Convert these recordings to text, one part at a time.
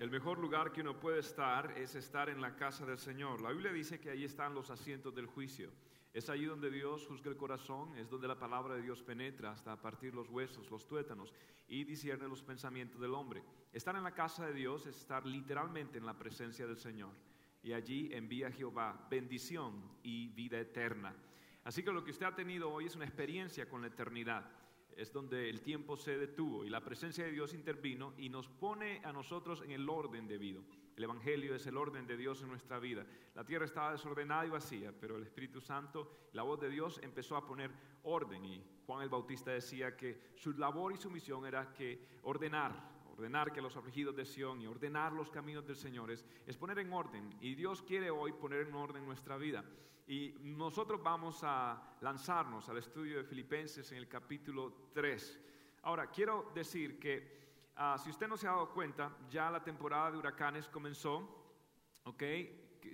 El mejor lugar que uno puede estar es estar en la casa del Señor. La Biblia dice que ahí están los asientos del juicio. Es allí donde Dios juzga el corazón, es donde la palabra de Dios penetra hasta partir los huesos, los tuétanos y discierne los pensamientos del hombre. Estar en la casa de Dios es estar literalmente en la presencia del Señor. Y allí envía Jehová bendición y vida eterna. Así que lo que usted ha tenido hoy es una experiencia con la eternidad es donde el tiempo se detuvo y la presencia de Dios intervino y nos pone a nosotros en el orden debido. El Evangelio es el orden de Dios en nuestra vida. La tierra estaba desordenada y vacía, pero el Espíritu Santo, la voz de Dios empezó a poner orden y Juan el Bautista decía que su labor y su misión era que ordenar, ordenar que los afligidos de Sión y ordenar los caminos del Señor es, es poner en orden. Y Dios quiere hoy poner en orden nuestra vida. Y nosotros vamos a lanzarnos al estudio de Filipenses en el capítulo 3. Ahora, quiero decir que ah, si usted no se ha dado cuenta, ya la temporada de huracanes comenzó, ¿ok?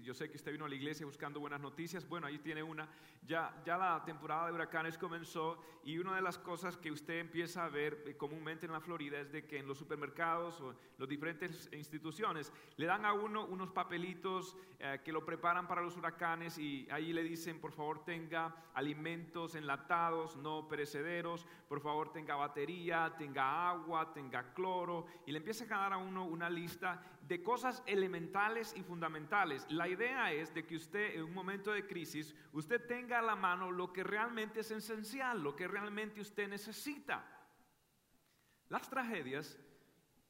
Yo sé que usted vino a la iglesia buscando buenas noticias. Bueno, ahí tiene una. Ya, ya la temporada de huracanes comenzó y una de las cosas que usted empieza a ver eh, comúnmente en la Florida es de que en los supermercados o las diferentes instituciones le dan a uno unos papelitos eh, que lo preparan para los huracanes y ahí le dicen, por favor, tenga alimentos enlatados, no perecederos, por favor, tenga batería, tenga agua, tenga cloro y le empieza a dar a uno una lista de cosas elementales y fundamentales. La idea es de que usted en un momento de crisis, usted tenga a la mano lo que realmente es esencial, lo que realmente usted necesita. Las tragedias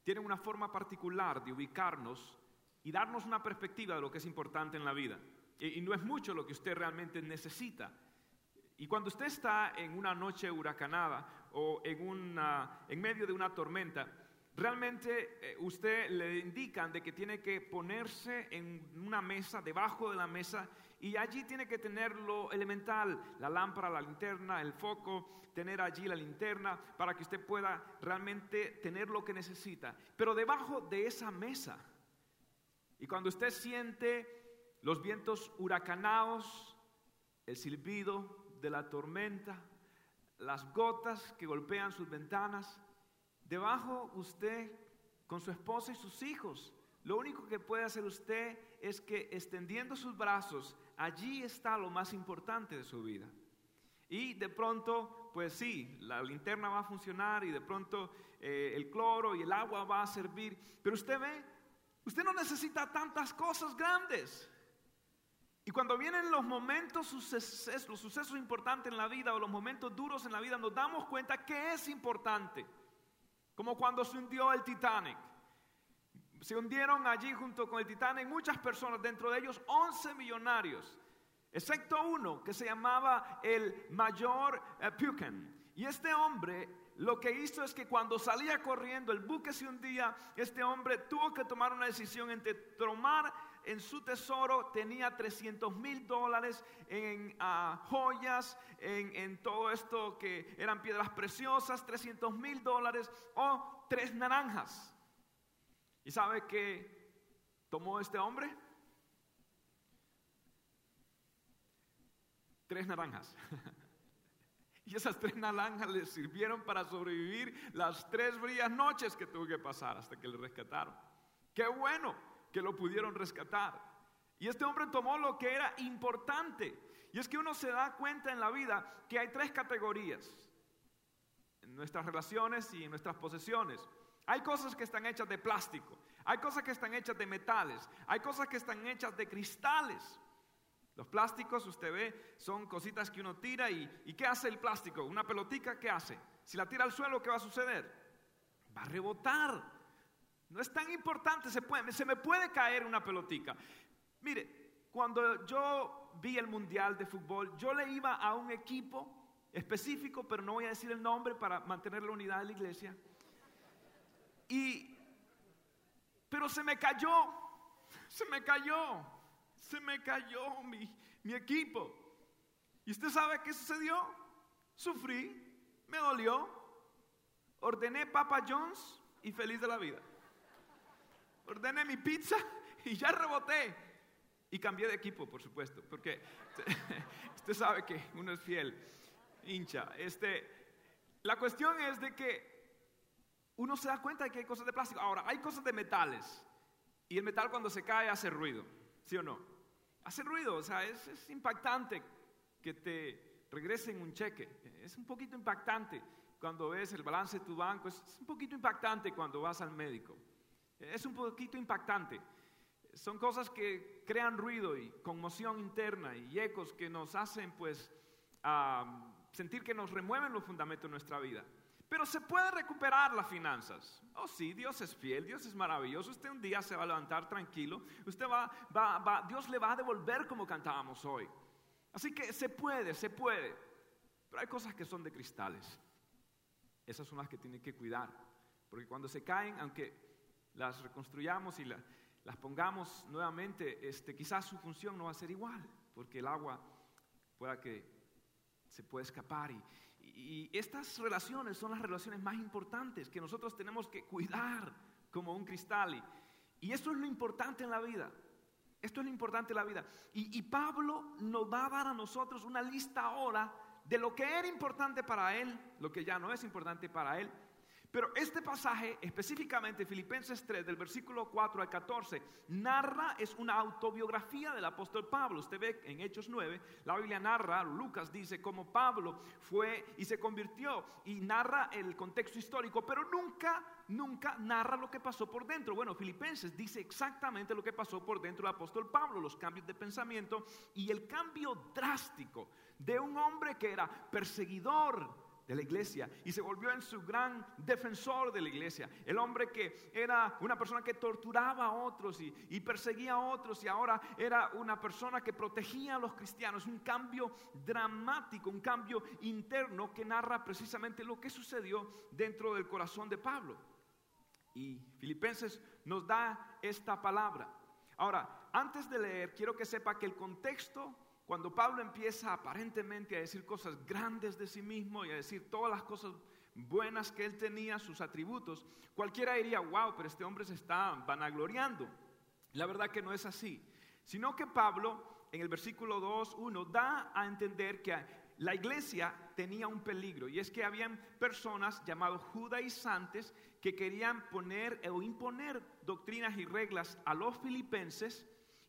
tienen una forma particular de ubicarnos y darnos una perspectiva de lo que es importante en la vida. Y, no es mucho lo que usted realmente necesita. Y cuando usted está en una noche huracanada o en, una, en medio de una tormenta, realmente eh, usted le indican de que tiene que ponerse en una mesa, debajo de la mesa, y allí tiene que tener lo elemental, la lámpara, la linterna, el foco, tener allí la linterna para que usted pueda realmente tener lo que necesita. Pero debajo de esa mesa, y cuando usted siente los vientos huracanados, el silbido de la tormenta, las gotas que golpean sus ventanas, debajo usted con su esposa y sus hijos, lo único que puede hacer usted es que extendiendo sus brazos allí está lo más importante de su vida. Y de pronto, pues sí, la linterna va a funcionar y de pronto eh, el cloro y el agua va a servir. Pero usted ve, usted no necesita tantas cosas grandes. Y cuando vienen los momentos, los sucesos importantes en la vida o los momentos duros en la vida, nos damos cuenta que es importante. Como cuando se hundió el Titanic. Se hundieron allí junto con el Titanic muchas personas, dentro de ellos 11 millonarios, excepto uno que se llamaba el mayor eh, Y este hombre lo que hizo es que cuando salía corriendo, el buque se hundía, este hombre tuvo que tomar una decisión entre tomar en su tesoro, tenía 300 mil dólares en ah, joyas, en, todo esto que eran piedras preciosas, 300 mil dólares o tres naranjas. ¿Y sabe qué tomó este hombre? Tres naranjas. Y esas tres naranjas le sirvieron para sobrevivir las tres frías noches que tuvo que pasar hasta que le rescataron. Qué bueno que lo pudieron rescatar. Y este hombre tomó lo que era importante. Y es que uno se da cuenta en la vida que hay tres categorías. En nuestras relaciones y en nuestras posesiones. Hay cosas que están hechas de plástico, hay cosas que están hechas de metales, hay cosas que están hechas de cristales. Los plásticos, usted ve, son cositas que uno tira y, ¿qué hace el plástico? Una pelotica, ¿qué hace? Si la tira al suelo, ¿qué va a suceder? Va a rebotar. No es tan importante, se, puede, se me puede caer una pelotica. Mire, cuando yo vi el Mundial de Fútbol, yo le iba a un equipo específico, pero no voy a decir el nombre para mantener la unidad de la iglesia. Y, pero se me cayó, se me cayó, se me cayó mi, mi equipo. ¿Y usted sabe qué sucedió? Sufrí, me dolió, ordené Papa John's y feliz de la vida. Ordené mi pizza y ya reboté. Y cambié de equipo, por supuesto, porque usted sabe que uno es fiel, hincha. Este, la cuestión es de que uno se da cuenta de que hay cosas de plástico. Ahora, hay cosas de metales. Y el metal cuando se cae hace ruido, ¿sí o no? Hace ruido, o sea, es, es impactante que te regresen un cheque. Es un poquito impactante cuando ves el balance de tu banco, es, un poquito impactante cuando vas al médico. Es un poquito impactante. Son cosas que crean ruido y conmoción interna y ecos que nos hacen pues sentir que nos remueven los fundamentos de nuestra vida. Pero se puede recuperar las finanzas. Oh sí, Dios es fiel, Dios es maravilloso. Usted un día se va a levantar tranquilo. Usted va, va, va, Dios le va a devolver como cantábamos hoy. Así que se puede, se puede. Pero hay cosas que son de cristales. Esas son las que tienen que cuidar. Porque cuando se caen, aunque las reconstruyamos y las pongamos nuevamente, este, quizás su función no va a ser igual. Porque el agua pueda que se puede escapar y, y estas relaciones son las relaciones más importantes que nosotros tenemos que cuidar como un cristal. Y, esto es lo importante en la vida. Esto es lo importante en la vida. Y, y, Pablo nos va a dar a nosotros una lista ahora de lo que era importante para él, lo que ya no es importante para él, pero este pasaje, específicamente Filipenses 3, del versículo 4 al 14, narra, es una autobiografía del apóstol Pablo. Usted ve en Hechos 9, la Biblia narra, Lucas dice cómo Pablo fue y se convirtió y narra el contexto histórico, pero nunca, nunca narra lo que pasó por dentro. Bueno, Filipenses dice exactamente lo que pasó por dentro del apóstol Pablo, los cambios de pensamiento y el cambio drástico de un hombre que era perseguidor de la iglesia y se volvió en su gran defensor de la iglesia. El hombre que era una persona que torturaba a otros y, perseguía a otros y ahora era una persona que protegía a los cristianos. Un cambio dramático, un cambio interno que narra precisamente lo que sucedió dentro del corazón de Pablo. Y Filipenses nos da esta palabra. Ahora, antes de leer, quiero que sepa que el contexto cuando Pablo empieza aparentemente a decir cosas grandes de sí mismo y a decir todas las cosas buenas que él tenía, sus atributos, cualquiera diría, wow, pero este hombre se está vanagloriando. La verdad que no es así, sino que Pablo en el versículo 2, 1 da a entender que la iglesia tenía un peligro y es que habían personas llamados judaizantes que querían poner o imponer doctrinas y reglas a los filipenses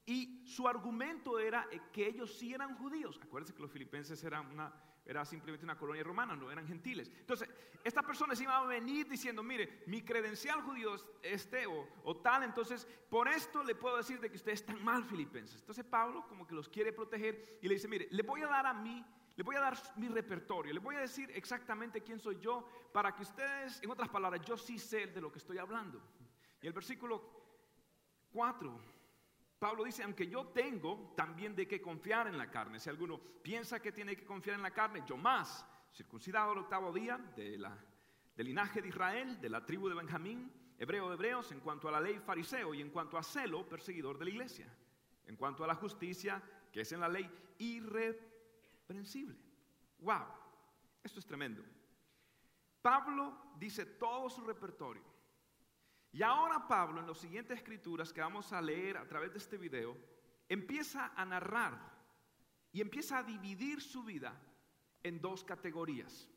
y su argumento era eh, que ellos sí eran judíos. Acuérdense que los filipenses eran una, era simplemente una colonia romana, no eran gentiles. Entonces, esta persona se iba a venir diciendo, mire, mi credencial judío es este o, o, tal, entonces por esto le puedo decir de que ustedes están mal filipenses. Entonces Pablo como que los quiere proteger y le dice, mire, le voy a dar a mí, le voy a dar mi repertorio, le voy a decir exactamente quién soy yo para que ustedes, en otras palabras, yo sí sé de lo que estoy hablando. Y el versículo 4 Pablo dice, aunque yo tengo también de qué confiar en la carne. Si alguno piensa que tiene que confiar en la carne, yo más, circuncidado el octavo día de la, del linaje de Israel, de la tribu de Benjamín, hebreo de hebreos, en cuanto a la ley fariseo y en cuanto a celo, perseguidor de la iglesia. En cuanto a la justicia, que es en la ley, irreprensible. ¡Wow! Esto es tremendo. Pablo dice todo su repertorio y ahora Pablo, en las siguientes escrituras que vamos a leer a través de este video, empieza a narrar y empieza a dividir su vida en dos categorías.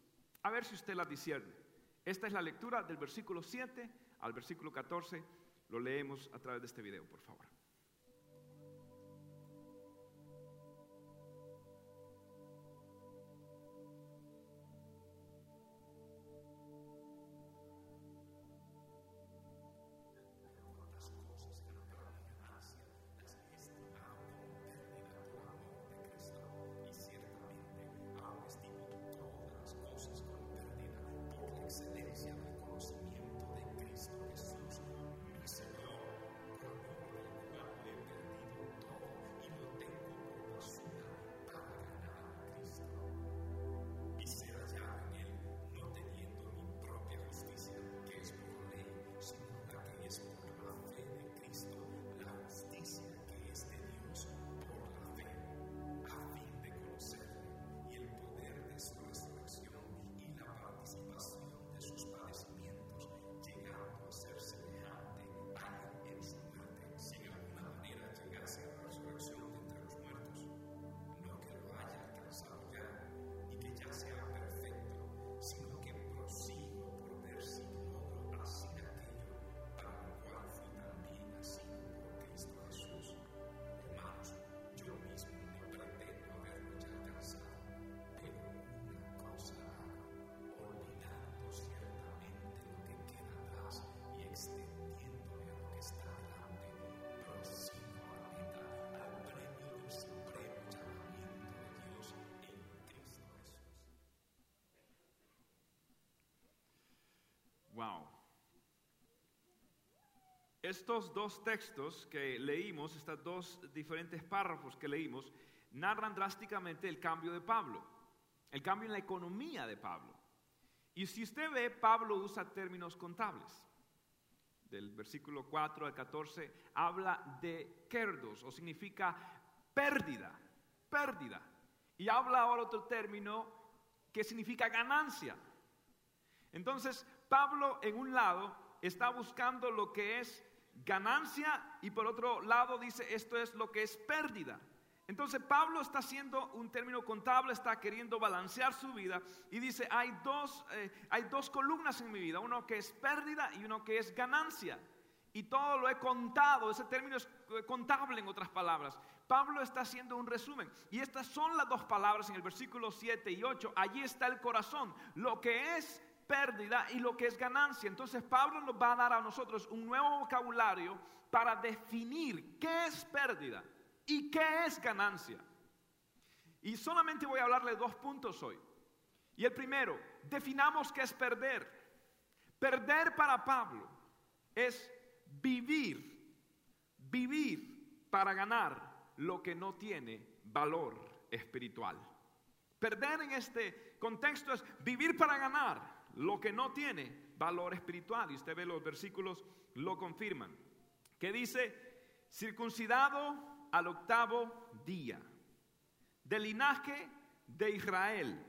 A ver si usted las discierne. Esta es la lectura del versículo 7 al versículo 14. Lo leemos a través de este video, por favor. Wow. Estos dos textos que leímos, estos dos diferentes párrafos que leímos, narran drásticamente el cambio de Pablo, el cambio en la economía de Pablo. Y si usted ve, Pablo usa términos contables. Del versículo 4 al 14 habla de kerdos, o significa pérdida, pérdida. Y habla ahora otro término que significa ganancia. Entonces, Pablo en un lado está buscando lo que es ganancia y por otro lado dice esto es lo que es pérdida. Entonces Pablo está haciendo un término contable, está queriendo balancear su vida y dice hay dos, eh, hay dos columnas en mi vida, uno que es pérdida y uno que es ganancia. Y todo lo he contado, ese término es eh, contable en otras palabras. Pablo está haciendo un resumen. Y estas son las dos palabras en el versículo 7 y 8. Allí está el corazón. Lo que es pérdida y lo que es ganancia. Entonces Pablo nos va a dar a nosotros un nuevo vocabulario para definir qué es pérdida y qué es ganancia. Y solamente voy a hablarle dos puntos hoy. Y el primero, definamos qué es perder. Perder para Pablo es vivir, vivir para ganar lo que no tiene valor espiritual. Perder en este contexto es vivir para ganar lo que no tiene valor espiritual. Y usted ve los versículos lo confirman. Que dice, circuncidado al octavo día, del linaje de Israel,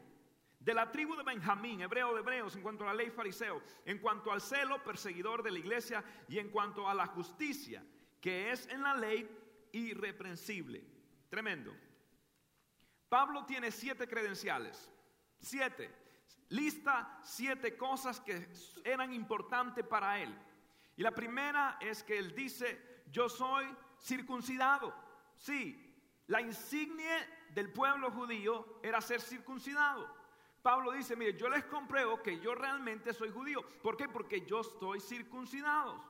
de la tribu de Benjamín, hebreo de hebreos, en cuanto a la ley fariseo, en cuanto al celo perseguidor de la iglesia y en cuanto a la justicia, que es en la ley irreprensible. Tremendo. Pablo tiene siete credenciales, siete lista siete cosas que eran importantes para él. Y la primera es que él dice, yo soy circuncidado. Sí, la insignia del pueblo judío era ser circuncidado. Pablo dice, mire, yo les compruebo que yo realmente soy judío. ¿Por qué? Porque yo estoy circuncidado.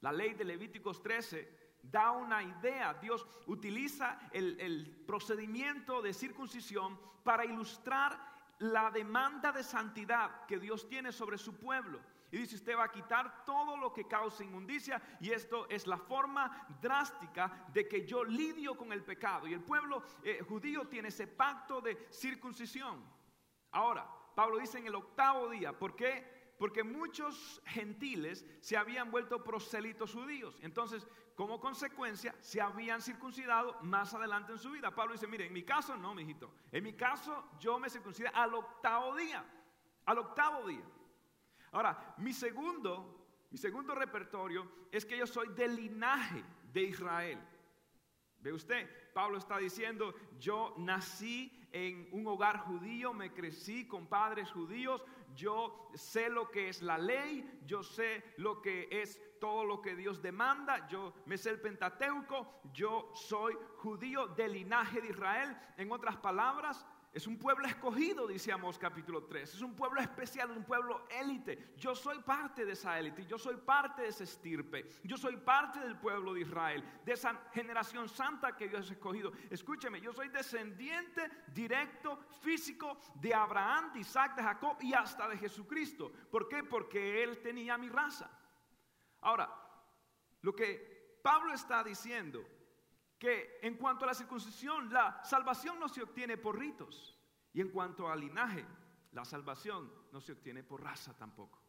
La ley de Levíticos 13 da una idea. Dios utiliza el, el procedimiento de circuncisión para ilustrar la demanda de santidad que Dios tiene sobre su pueblo. Y dice, usted va a quitar todo lo que causa inmundicia y esto es la forma drástica de que yo lidio con el pecado. Y el pueblo eh, judío tiene ese pacto de circuncisión. Ahora, Pablo dice en el octavo día, ¿por qué? Porque muchos gentiles se habían vuelto prosélitos judíos. Entonces, como consecuencia, se habían circuncidado más adelante en su vida. Pablo dice, mire, en mi caso no, mijito. En mi caso, yo me circuncidé al octavo día. Al octavo día. Ahora, mi segundo, mi segundo repertorio es que yo soy del linaje de Israel. ¿Ve usted? Pablo está diciendo, yo nací en un hogar judío, me crecí con padres judíos, yo sé lo que es la ley, yo sé lo que es todo lo que Dios demanda, yo me sé el Pentateuco, yo soy judío del linaje de Israel. En otras palabras, es un pueblo escogido, dice Amos capítulo 3. Es un pueblo especial, un pueblo élite. Yo soy parte de esa élite, yo soy parte de ese estirpe. Yo soy parte del pueblo de Israel, de esa generación santa que Dios ha escogido. Escúcheme, yo soy descendiente directo, físico de Abraham, de Isaac, de Jacob y hasta de Jesucristo. ¿Por qué? Porque Él tenía mi raza. Ahora, lo que Pablo está diciendo que en cuanto a la circuncisión, la salvación no se obtiene por ritos. Y en cuanto al linaje, la salvación no se obtiene por raza tampoco.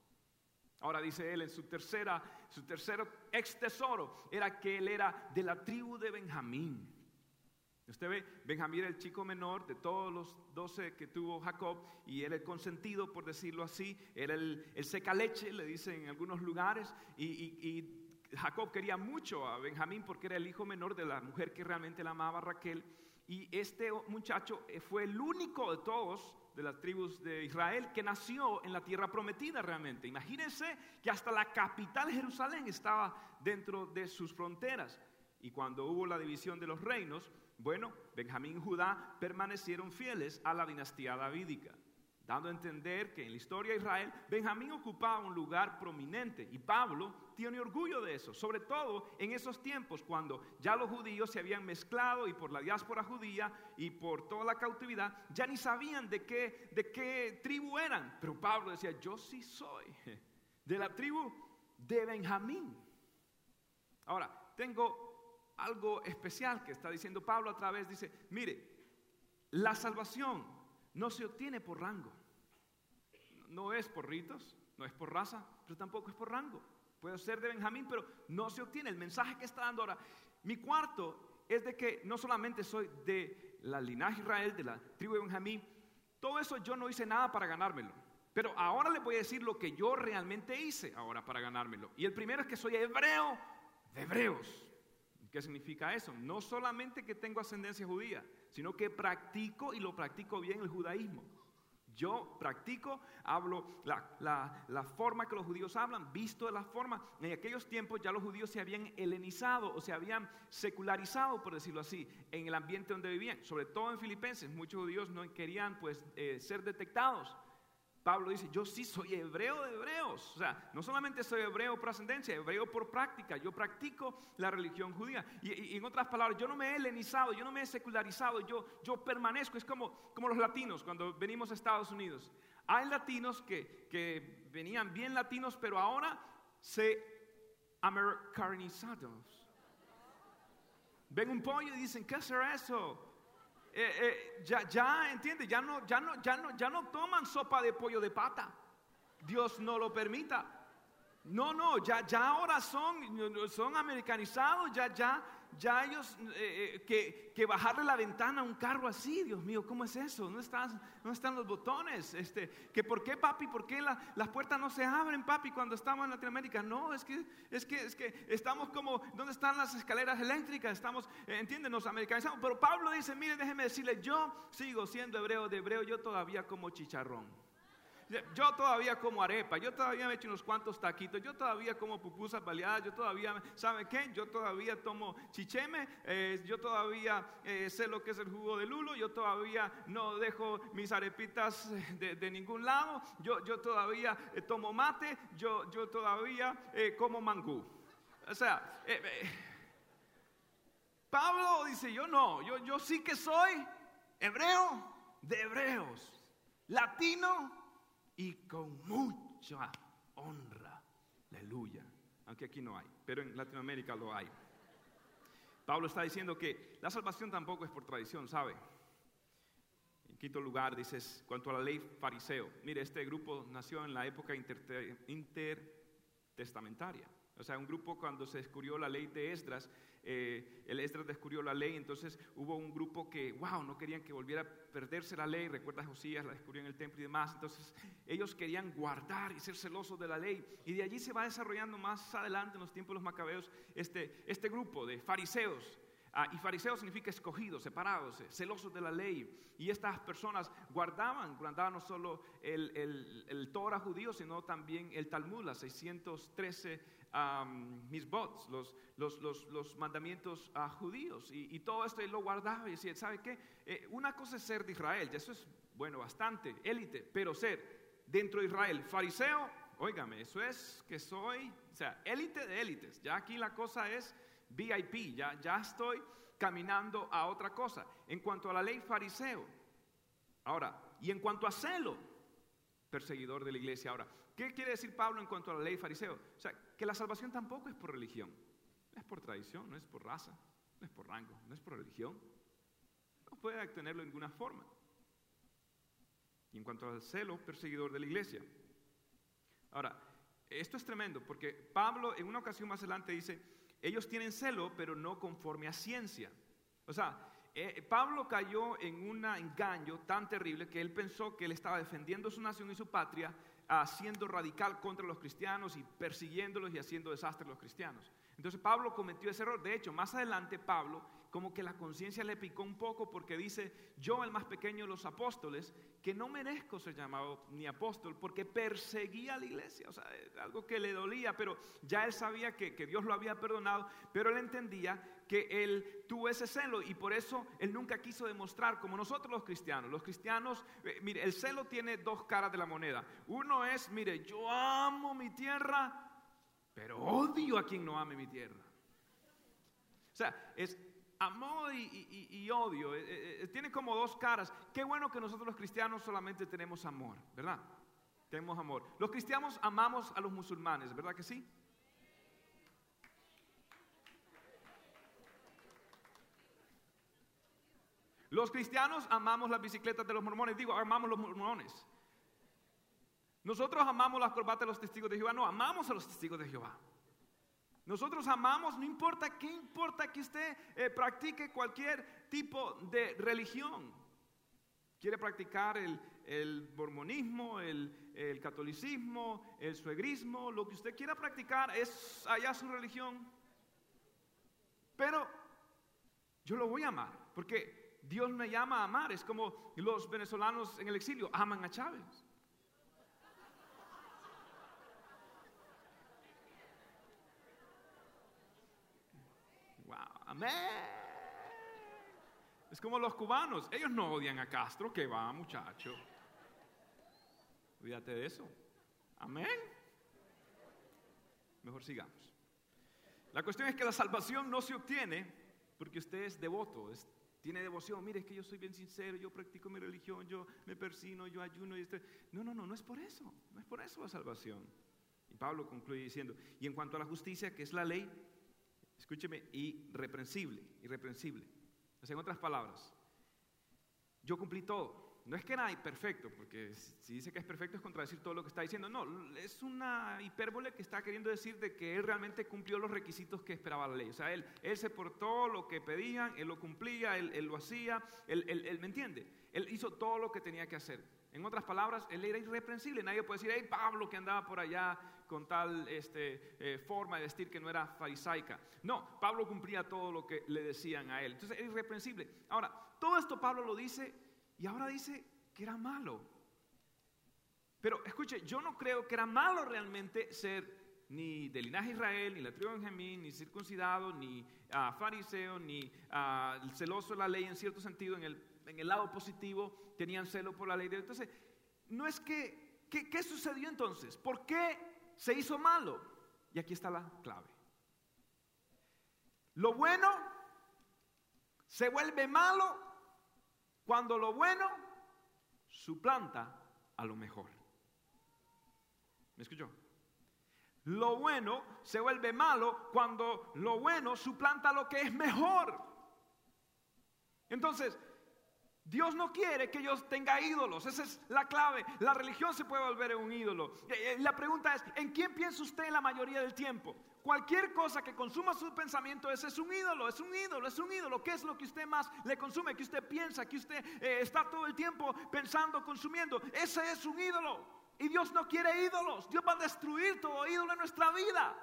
Ahora dice él en su tercera, su tercer ex tesoro era que él era de la tribu de Benjamín. Usted ve, Benjamín era el chico menor de todos los doce que tuvo Jacob y era el consentido, por decirlo así, era el, el secaleche, le dicen en algunos lugares, y Jacob quería mucho a Benjamín porque era el hijo menor de la mujer que realmente la amaba, Raquel. Y este muchacho eh, fue el único de todos de las tribus de Israel que nació en la tierra prometida realmente. Imagínense que hasta la capital Jerusalén estaba dentro de sus fronteras. Y cuando hubo la división de los reinos, bueno, Benjamín y Judá permanecieron fieles a la dinastía davídica dando a entender que en la historia de Israel Benjamín ocupaba un lugar prominente y Pablo tiene orgullo de eso, sobre todo en esos tiempos cuando ya los judíos se habían mezclado y por la diáspora judía y por toda la cautividad ya ni sabían de qué, de qué tribu eran, pero Pablo decía, yo sí soy de la tribu de Benjamín. Ahora, tengo algo especial que está diciendo Pablo a través, dice, mire, la salvación no se obtiene por rango. No es por ritos, no es por raza, pero tampoco es por rango. Puede ser de Benjamín, pero no se obtiene. El mensaje que está dando ahora, mi cuarto es de que no solamente soy de la linaje Israel, de la tribu de Benjamín, todo eso yo no hice nada para ganármelo. Pero ahora le voy a decir lo que yo realmente hice ahora para ganármelo. Y el primero es que soy hebreo de hebreos. ¿Qué significa eso? No solamente que tengo ascendencia judía, sino que practico y lo practico bien el judaísmo. Yo practico, hablo la, forma que los judíos hablan, visto de la forma. En aquellos tiempos ya los judíos se habían helenizado o se habían secularizado, por decirlo así, en el ambiente donde vivían. Sobre todo en Filipenses, muchos judíos no querían pues eh, ser detectados Pablo dice, yo sí soy hebreo de hebreos. O sea, no solamente soy hebreo por ascendencia, hebreo por práctica. Yo practico la religión judía. Y, en otras palabras, yo no me he helenizado, yo no me he secularizado, yo, yo permanezco. Es como, como los latinos cuando venimos a Estados Unidos. Hay latinos que, que venían bien latinos, pero ahora se americanizados. Ven un pollo y dicen, ¿qué será eso? Eh, eh, ya, ya, entiende, ya no, ya, no, ya, no, ya no toman sopa de pollo de pata. Dios no lo permita. No, no, ya, ya ahora son, son americanizados, ya, ya, ya ellos, eh, eh, que, que, bajarle la ventana a un carro así, Dios mío, ¿cómo es eso? ¿No están, no están los botones? Este, que ¿Por qué, papi? ¿Por qué las puertas no se abren, papi, cuando estamos en Latinoamérica? No, es que, es que, es que estamos como, ¿dónde están las escaleras eléctricas? Estamos, eh, entienden, nos americanizamos. Pero Pablo dice, mire, déjeme decirle, yo sigo siendo hebreo de hebreo, yo todavía como chicharrón. Yo todavía como arepa, yo todavía me he hecho unos cuantos taquitos, yo todavía como pupusas baleadas, yo todavía, ¿sabe qué? Yo todavía tomo chicheme, eh, yo todavía eh, sé lo que es el jugo de lulo, yo todavía no dejo mis arepitas de, ningún lado, yo, yo todavía eh, tomo mate, yo, yo todavía como mangú. O sea, Pablo dice, yo no, yo, yo sí que soy hebreo de hebreos, latino y con mucha honra. Aleluya. Aunque aquí no hay, pero en Latinoamérica lo hay. Pablo está diciendo que la salvación tampoco es por tradición, ¿sabe? En quinto lugar, dices, cuanto a la ley fariseo. Mire, este grupo nació en la época intertestamentaria. O sea, un grupo cuando se descubrió la ley de Esdras, eh, el Esdras descubrió la ley, entonces hubo un grupo que, wow, no querían que volviera a perderse la ley, recuerda Josías, la descubrió en el templo y demás, entonces ellos querían guardar y ser celosos de la ley, y de allí se va desarrollando más adelante en los tiempos de los macabeos este, este grupo de fariseos, Ah, y fariseos significa escogidos, separados, eh, celosos de la ley. Y estas personas guardaban, guardaban no solo el, el, el Torah judío, sino también el Talmud, las 613 mis bots, los, los, los, mandamientos uh, judíos. Y, y, todo esto él lo guardaba y decía, ¿sabe qué? Eh, una cosa es ser de Israel, y eso es, bueno, bastante, élite, pero ser dentro de Israel, fariseo, óigame, eso es que soy, o sea, élite de élites. Ya aquí la cosa es VIP, ya, ya estoy caminando a otra cosa. En cuanto a la ley fariseo, ahora, y en cuanto a celo, perseguidor de la iglesia. Ahora, ¿qué quiere decir Pablo en cuanto a la ley fariseo? O sea, que la salvación tampoco es por religión, no es por tradición, no es por raza, no es por rango, no es por religión. No puede obtenerlo de ninguna forma. Y en cuanto al celo, perseguidor de la iglesia. Ahora, esto es tremendo porque Pablo en una ocasión más adelante dice, ellos tienen celo, pero no conforme a ciencia. O sea, eh, Pablo cayó en un engaño tan terrible que él pensó que él estaba defendiendo su nación y su patria, haciendo radical contra los cristianos y persiguiéndolos y haciendo desastre a los cristianos. Entonces Pablo cometió ese error. De hecho, más adelante Pablo como que la conciencia le picó un poco porque dice, yo el más pequeño de los apóstoles, que no merezco ser llamado ni apóstol porque perseguía a la iglesia, o sea, algo que le dolía, pero ya él sabía que, Dios lo había perdonado, pero él entendía que él tuvo ese celo y por eso él nunca quiso demostrar como nosotros los cristianos. Los cristianos, eh, mire, el celo tiene dos caras de la moneda. Uno es, mire, yo amo mi tierra, pero odio a quien no ame mi tierra. O sea, es amor y, odio. Eh, eh, tiene como dos caras. Qué bueno que nosotros los cristianos solamente tenemos amor, ¿verdad? tenemos amor. Los cristianos amamos a los musulmanes, ¿verdad que sí? Los cristianos amamos las bicicletas de los mormones, digo, amamos los mormones. Nosotros amamos las corbatas de los testigos de Jehová, no, amamos a los testigos de Jehová. Nosotros amamos, no importa qué importa que usted eh, practique cualquier tipo de religión. Quiere practicar el, mormonismo, el, el, catolicismo, el suegrismo, lo que usted quiera practicar es allá su religión. Pero yo lo voy a amar, porque Dios me llama a amar. Es como los venezolanos en el exilio aman a Chávez. Es como los cubanos, ellos no odian a Castro, que va muchacho. Olvídate de eso. Amén. Mejor sigamos. La cuestión es que la salvación no se obtiene porque usted es devoto, tiene devoción. Mire, es que yo soy bien sincero, yo practico mi religión, yo me persino, yo ayuno. Y este... No, no, no, no es por eso. No es por eso la salvación. Y Pablo concluye diciendo, y en cuanto a la justicia, que es la ley, escúcheme, irreprensible, irreprensible. O sea, en otras palabras, yo cumplí todo. No es que era perfecto, porque si dice que es perfecto es contradecir todo lo que está diciendo. No, es una hipérbole que está queriendo decir de que él realmente cumplió los requisitos que esperaba la ley. O sea, él, él se portó lo que pedían, él lo cumplía, él, él lo hacía, él, él, ¿me entiende? Él hizo todo lo que tenía que hacer. En otras palabras, él era irreprensible. Nadie puede decir, hey, Pablo que andaba por allá con tal este, eh, forma de vestir que no era farisaica. No, Pablo cumplía todo lo que le decían a él. Entonces era irreprensible. Ahora, todo esto Pablo lo dice y ahora dice que era malo. Pero escuche, yo no creo que era malo realmente ser ni de linaje Israel, ni la tribu de Benjamín, ni circuncidado, ni ah, fariseo, ni ah, celoso de la ley en cierto sentido, en el, en el lado positivo, tenían celo por la ley. Entonces, no es que, ¿qué sucedió entonces? ¿Por qué se hizo malo. Y aquí está la clave. Lo bueno se vuelve malo cuando lo bueno suplanta a lo mejor. ¿Me escuchó? Lo bueno se vuelve malo cuando lo bueno suplanta lo que es mejor. Entonces, Dios no quiere que yo tenga ídolos, esa es la clave. La religión se puede volver un ídolo. Eh, eh, la pregunta es, ¿en quién piensa usted la mayoría del tiempo? Cualquier cosa que consuma su pensamiento, ese es un ídolo, es un ídolo, es un ídolo. ¿Qué es lo que usted más le consume? Que usted piensa, que usted eh, está todo el tiempo pensando, consumiendo. Ese es un ídolo. Y Dios no quiere ídolos. Dios va a destruir todo ídolo en nuestra vida.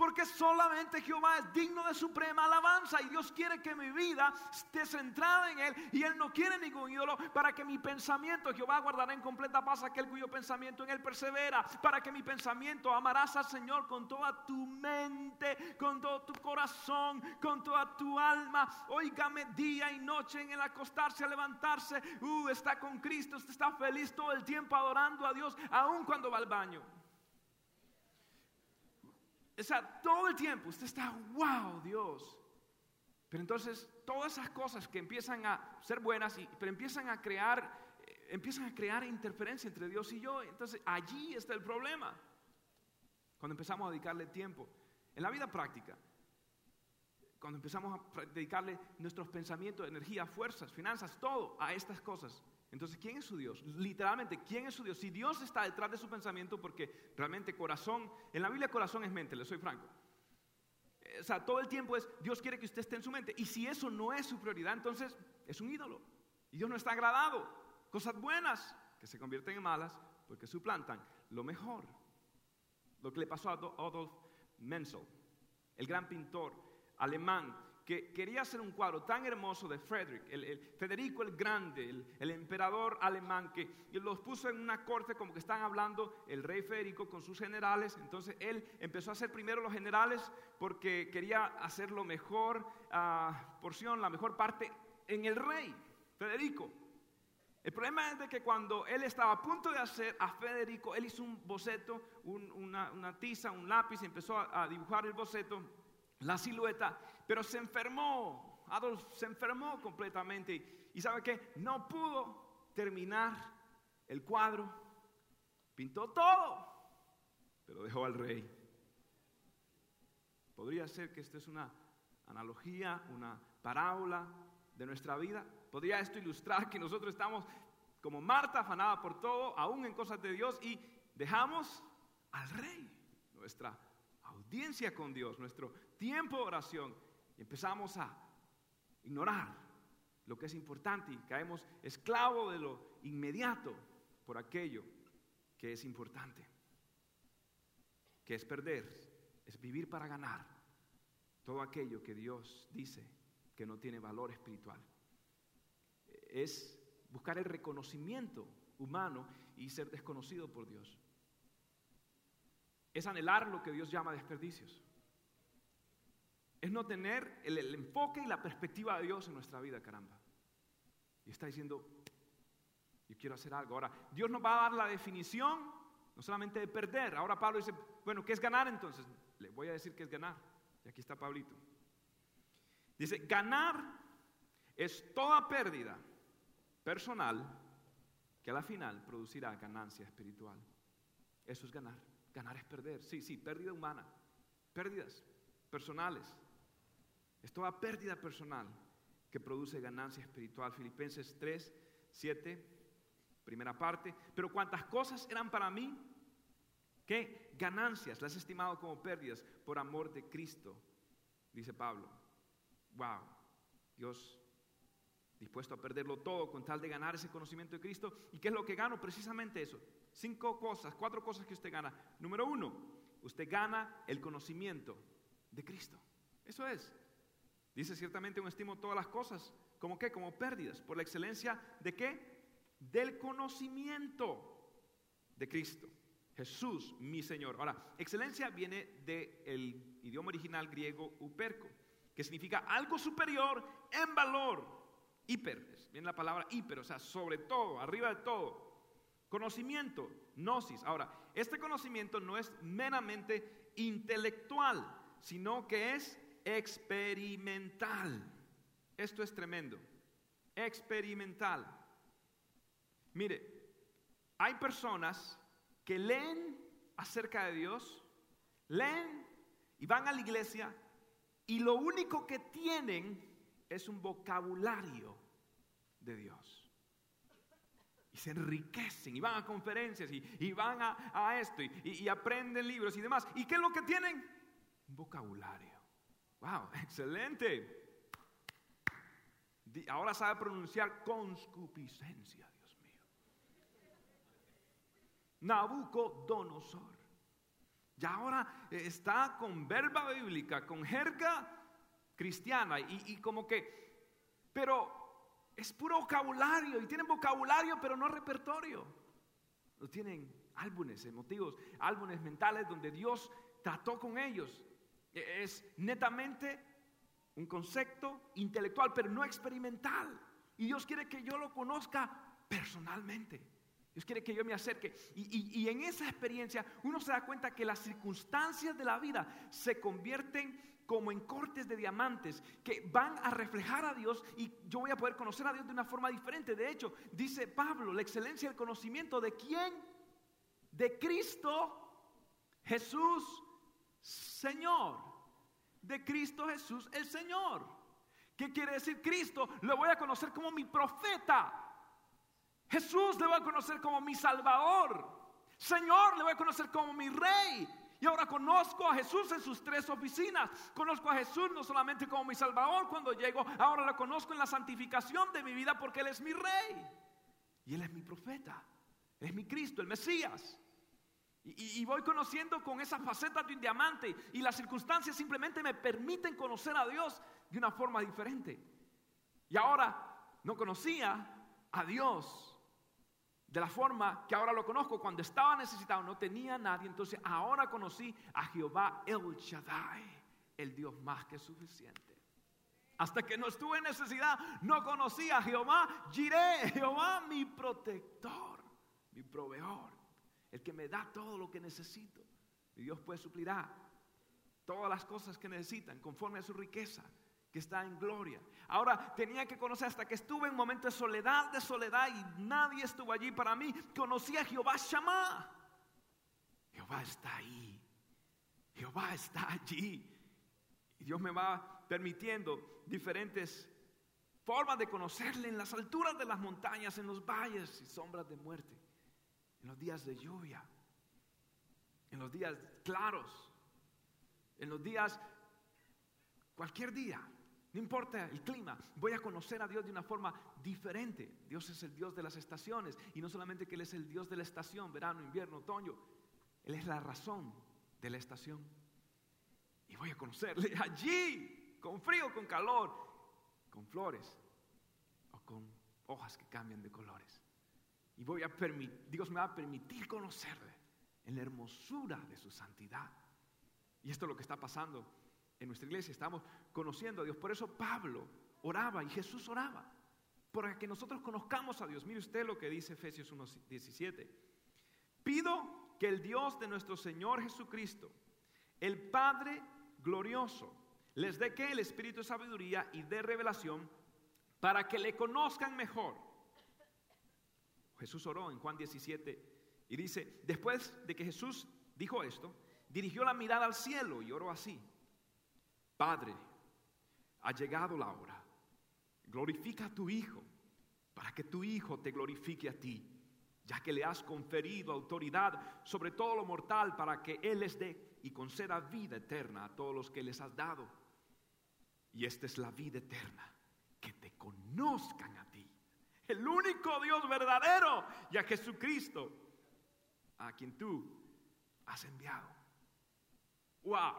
Porque solamente Jehová es digno de suprema alabanza y Dios quiere que mi vida esté centrada en Él y Él no quiere ningún ídolo para que mi pensamiento, Jehová guardará en completa paz aquel cuyo pensamiento en Él persevera, para que mi pensamiento amarás al Señor con toda tu mente, con todo tu corazón, con toda tu alma. Óigame día y noche en el acostarse, a levantarse, uh, está con Cristo, usted está feliz todo el tiempo adorando a Dios, aun cuando va al baño. O sea, todo el tiempo usted está, wow, Dios. Pero entonces todas esas cosas que empiezan a ser buenas, y, pero empiezan a crear, eh, empiezan a crear interferencia entre Dios y yo. Entonces allí está el problema. Cuando empezamos a dedicarle tiempo. En la vida práctica, cuando empezamos a dedicarle nuestros pensamientos, energía, fuerzas, finanzas, todo a estas cosas, entonces, ¿quién es su Dios? Literalmente, ¿quién es su Dios? Si Dios está detrás de su pensamiento, porque realmente corazón, en la Biblia corazón es mente, le soy franco. O sea, todo el tiempo es, Dios quiere que usted esté en su mente. Y si eso no es su prioridad, entonces es un ídolo. Y Dios no está agradado. Cosas buenas que se convierten en malas porque suplantan lo mejor. Lo que le pasó a Adolf Menzel, el gran pintor alemán que quería hacer un cuadro tan hermoso de Frederick, Federico el Grande, el, emperador alemán, que los puso en una corte como que están hablando el rey Federico con sus generales. Entonces él empezó a hacer primero los generales porque quería hacer lo mejor ah, porción, la mejor parte en el rey, Federico. El problema es de que cuando él estaba a punto de hacer a Federico, él hizo un boceto, una, tiza, un lápiz, y empezó a dibujar el boceto, la silueta, pero se enfermó. Adolf se enfermó completamente. Y sabe que no pudo terminar el cuadro. pintó todo, pero dejó al rey. Podría ser que esto es una analogía, una parábola de nuestra vida. Podría esto ilustrar que nosotros estamos como Marta afanada por todo, aún en cosas de Dios, y dejamos al rey, nuestra audiencia con Dios, nuestro tiempo de oración, empezamos a ignorar lo que es importante y caemos esclavo de lo inmediato por aquello que es importante, que es perder, es vivir para ganar todo aquello que Dios dice que no tiene valor espiritual. Es buscar el reconocimiento humano y ser desconocido por Dios. Es anhelar lo que Dios llama desperdicios. Es no tener el, enfoque y la perspectiva de Dios en nuestra vida, caramba. Y está diciendo, yo quiero hacer algo. Ahora, Dios nos va a dar la definición, no solamente de perder. Ahora Pablo dice, bueno, ¿qué es ganar entonces? Le voy a decir qué es ganar. Y aquí está Pablito. Dice, ganar es toda pérdida personal que a la final producirá ganancia espiritual. Eso es ganar. Ganar es perder. Sí, sí, pérdida humana. Pérdidas personales. Es toda pérdida personal que produce ganancia espiritual. Filipenses 3, 7, primera parte. Pero cuántas cosas eran para mí, ¿qué? Ganancias, las he estimado como pérdidas por amor de Cristo, dice Pablo. Wow, Dios dispuesto a perderlo todo con tal de ganar ese conocimiento de Cristo. ¿Y qué es lo que gano? Precisamente eso. Cinco cosas, cuatro cosas que usted gana. Número uno, usted gana el conocimiento de Cristo. Eso es. Dice ciertamente un estimo todas las cosas. ¿Como qué? Como pérdidas. ¿Por la excelencia de qué? Del conocimiento de Cristo. Jesús, mi Señor. Ahora, excelencia viene del idioma original griego uperco, que significa algo superior en valor hiper, viene la palabra hiper, o sea, sobre todo, arriba de todo. Conocimiento, gnosis. Ahora, este conocimiento no es meramente intelectual, sino que es experimental. Esto es tremendo. Experimental. Mire, hay personas que leen acerca de Dios, leen y van a la iglesia y lo único que tienen es un vocabulario de Dios. Y se enriquecen y van a conferencias y, van a, esto y, aprenden libros y demás. ¿Y qué es lo que tienen? Un vocabulario. ¡Wow! ¡Excelente! Ahora sabe pronunciar conscupiscencia, Dios mío. Nabucodonosor. Y ahora está con verba bíblica, con jerga cristiana y, y como que, pero es puro vocabulario y tienen vocabulario pero no repertorio. No tienen álbumes emotivos, álbumes mentales donde Dios trató con ellos. E-, es netamente un concepto intelectual pero no experimental. Y Dios quiere que yo lo conozca personalmente. Dios quiere que yo me acerque. Y, y, en esa experiencia uno se da cuenta que las circunstancias de la vida se convierten como en cortes de diamantes que van a reflejar a Dios y yo voy a poder conocer a Dios de una forma diferente. De hecho, dice Pablo, la excelencia del conocimiento de quién? De Cristo Jesús, Señor. De Cristo Jesús, el Señor. ¿Qué quiere decir Cristo? Lo voy a conocer como mi profeta. Jesús le voy a conocer como mi Salvador. Señor le voy a conocer como mi Rey. Y ahora conozco a Jesús en sus tres oficinas. Conozco a Jesús no solamente como mi Salvador cuando llego, ahora lo conozco en la santificación de mi vida porque Él es mi Rey. Y Él es mi profeta. Es mi Cristo, el Mesías. Y, voy conociendo con esa faceta de un diamante. Y las circunstancias simplemente me permiten conocer a Dios de una forma diferente. Y ahora no conocía a Dios de la forma que ahora lo conozco. Cuando estaba necesitado no tenía nadie, entonces ahora conocí a Jehová El Shaddai, el Dios más que suficiente. Hasta que no estuve en necesidad, no conocí a Jehová Jiré, Jehová mi protector, mi proveedor, el que me da todo lo que necesito. Y Dios pues suplirá todas las cosas que necesitan conforme a su riqueza que está en gloria. Ahora tenía que conocer hasta que estuve en un momento de soledad, de soledad y nadie estuvo allí para mí. Conocí a Jehová Shammah, Jehová está ahí. Jehová está allí. Y Dios me va permitiendo diferentes formas de conocerle en las alturas de las montañas, en los valles y sombras de muerte, en los días de lluvia, en los días claros, en los días, cualquier día, no importa el clima, voy a conocer a Dios de una forma diferente. Dios es el Dios de las estaciones y no solamente que Él es el Dios de la estación, verano, invierno, otoño, Él es la razón de la estación. Y voy a conocerle allí, con frío, con calor, con flores o con hojas que cambian de colores. Y voy a Dios me va a permitir conocerle en la hermosura de su santidad. Y esto es lo que está pasando en nuestra iglesia, estamos conociendo a Dios. Por eso Pablo oraba y Jesús oraba, para que nosotros conozcamos a Dios. Mire usted lo que dice Efesios 1.17. Pido que el Dios de nuestro Señor Jesucristo, el Padre glorioso, les dé que el Espíritu de sabiduría y de revelación para que le conozcan mejor. Jesús oró en Juan 17 y dice, después de que Jesús dijo esto, dirigió la mirada al cielo y oró así. Padre, ha llegado la hora. Glorifica a tu Hijo para que tu Hijo te glorifique a ti, ya que le has conferido autoridad sobre todo lo mortal para que Él les dé y conceda vida eterna a todos los que les has dado. Y esta es la vida eterna, que te conozcan a el único Dios verdadero, y a Jesucristo, a quien tú has enviado. ¡Wow!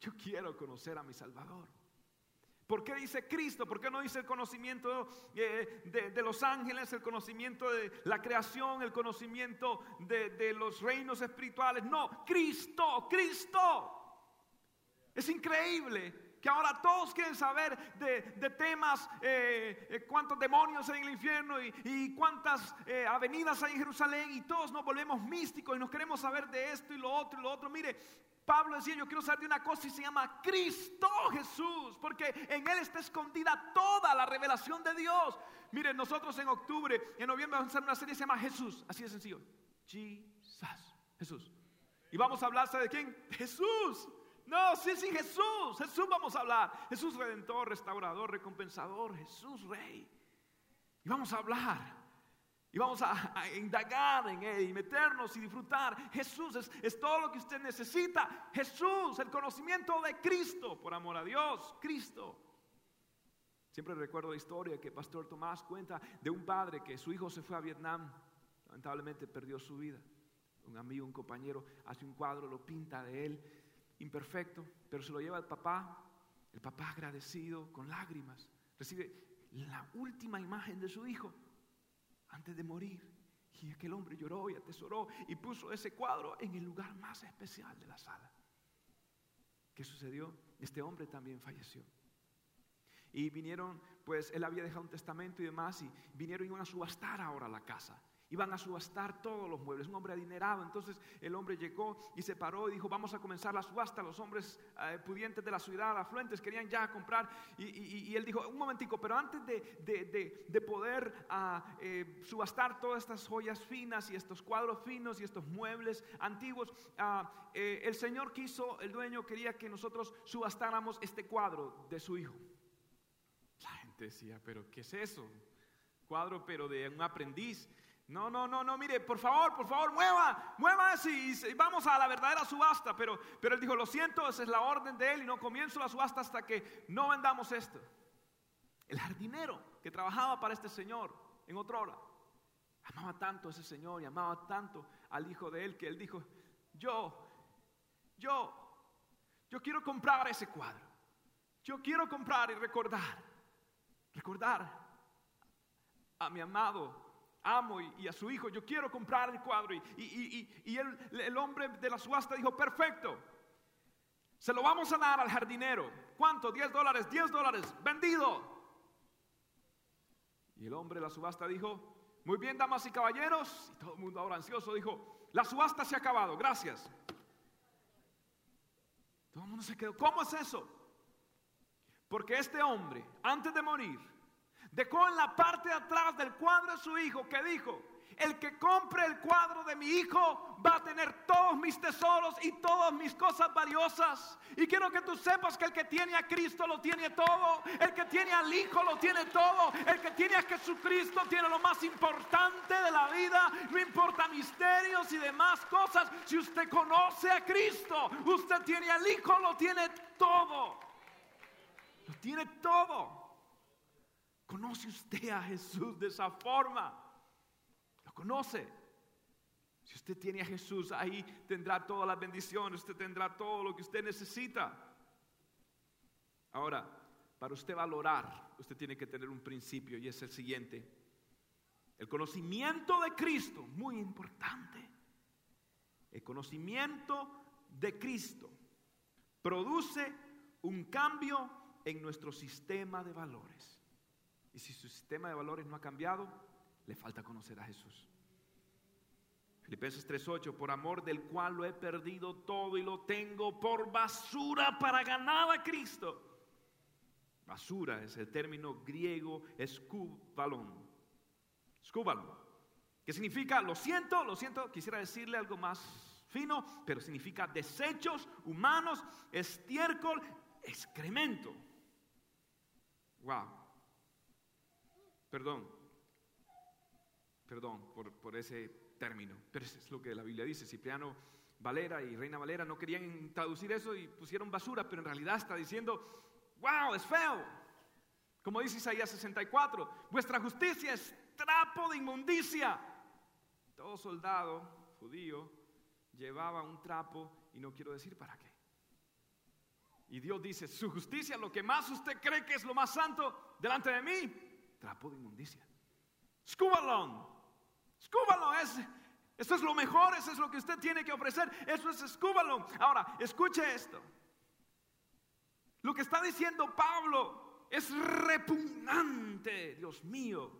Yo quiero conocer a mi Salvador. ¿Por qué dice Cristo? ¿Por qué no dice el conocimiento eh, de, los ángeles, el conocimiento de la creación, el conocimiento de, los reinos espirituales? No, Cristo, Cristo. Es increíble que ahora todos quieren saber de, temas, eh, eh, cuántos demonios hay en el infierno y, y cuántas avenidas hay en Jerusalén y todos nos volvemos místicos y nos queremos saber de esto y lo otro y lo otro. Mire, Pablo decía, yo quiero saber de una cosa y se llama Cristo Jesús, porque en Él está escondida toda la revelación de Dios. Miren, nosotros en octubre, en noviembre vamos a hacer una serie que se llama Jesús, así de sencillo. Jesus, Jesús. Y vamos a hablar, ¿sabe de quién? Jesús. No, sí, sí, Jesús. Jesús vamos a hablar. Jesús redentor, restaurador, recompensador, Jesús rey. Y vamos a hablar y vamos a, indagar en Él y meternos y disfrutar. Jesús es, es, todo lo que usted necesita. Jesús, el conocimiento de Cristo, por amor a Dios, Cristo. Siempre recuerdo la historia que Pastor Tomás cuenta de un padre que su hijo se fue a Vietnam, lamentablemente perdió su vida. Un amigo, un compañero, hace un cuadro, lo pinta de él, imperfecto, pero se lo lleva al papá. El papá agradecido, con lágrimas, recibe la última imagen de su hijo antes de morir. Y aquel hombre lloró y atesoró y puso ese cuadro en el lugar más especial de la sala. ¿Qué sucedió? Este hombre también falleció. Y vinieron, pues él había dejado un testamento y demás, y vinieron y iban a subastar ahora la casa. Iban a subastar todos los muebles, un hombre adinerado. Entonces el hombre llegó y se paró y dijo, vamos a comenzar la subasta. Los hombres eh, pudientes de la ciudad, afluentes, querían ya comprar. Y, él dijo, un momentico, pero antes de, poder ah, eh, subastar todas estas joyas finas y estos cuadros finos y estos muebles antiguos, ah, eh, el Señor quiso, el dueño quería que nosotros subastáramos este cuadro de su hijo. La gente decía, pero ¿qué es eso? Cuadro, pero de un aprendiz. No, no, no, no, mire, por favor, por favor, mueva, mueva y, y, vamos a la verdadera subasta. Pero, pero él dijo, lo siento, esa es la orden de él y no comienzo la subasta hasta que no vendamos esto. El jardinero que trabajaba para este señor en otra hora, amaba tanto a ese señor y amaba tanto al hijo de él que él dijo, yo, yo, yo quiero comprar ese cuadro. Yo quiero comprar y recordar, recordar a mi amado amo y, a su hijo, yo quiero comprar el cuadro. Y, y, el, hombre de la subasta dijo, perfecto, se lo vamos a dar al jardinero. ¿Cuánto? 10 dólares, 10 dólares, vendido. Y el hombre de la subasta dijo, muy bien, damas y caballeros, y todo el mundo ahora ansioso dijo, la subasta se ha acabado, gracias. Todo el mundo se quedó, ¿cómo es eso? Porque este hombre, antes de morir, dejó en la parte de atrás del cuadro de su hijo que dijo, el que compre el cuadro de mi hijo va a tener todos mis tesoros y todas mis cosas valiosas. Y quiero que tú sepas que el que tiene a Cristo lo tiene todo. El que tiene al Hijo lo tiene todo. El que tiene a Jesucristo tiene lo más importante de la vida. No importa misterios y demás cosas. Si usted conoce a Cristo, usted tiene al Hijo, lo tiene todo. Lo tiene todo. ¿Conoce usted a Jesús de esa forma? conoce. Si usted tiene a Jesús, ahí tendrá todas las bendiciones, usted tendrá todo lo que usted necesita. Ahora, para usted valorar, usted tiene que tener un principio y es el siguiente. El conocimiento de Cristo, muy importante. El conocimiento de Cristo produce un cambio en nuestro sistema de valores. Y si su sistema de valores no ha cambiado, le falta conocer a Jesús. Filipenses 3:8, por amor del cual lo he perdido todo y lo tengo por basura para ganar a Cristo. Basura es el término griego escúbalon. Escúbalon, que significa, lo siento, lo siento, quisiera decirle algo más fino, pero significa desechos humanos, estiércol, excremento. Wow. Perdón, perdón por, ese término, pero es lo que la Biblia dice. Cipriano Valera y Reina Valera no querían traducir eso y pusieron basura, pero en realidad está diciendo, wow, es feo. Como dice Isaías 64, vuestra justicia es trapo de inmundicia. Todo soldado judío llevaba un trapo y no quiero decir para qué. Y Dios dice, su justicia, lo que más usted cree que es lo más santo delante de mí, trapo de inmundicia. Escúbalo, es, eso es lo mejor, eso es lo que usted tiene que ofrecer, eso es escúbalo. Ahora, escuche esto. Lo que está diciendo Pablo es repugnante, Dios mío.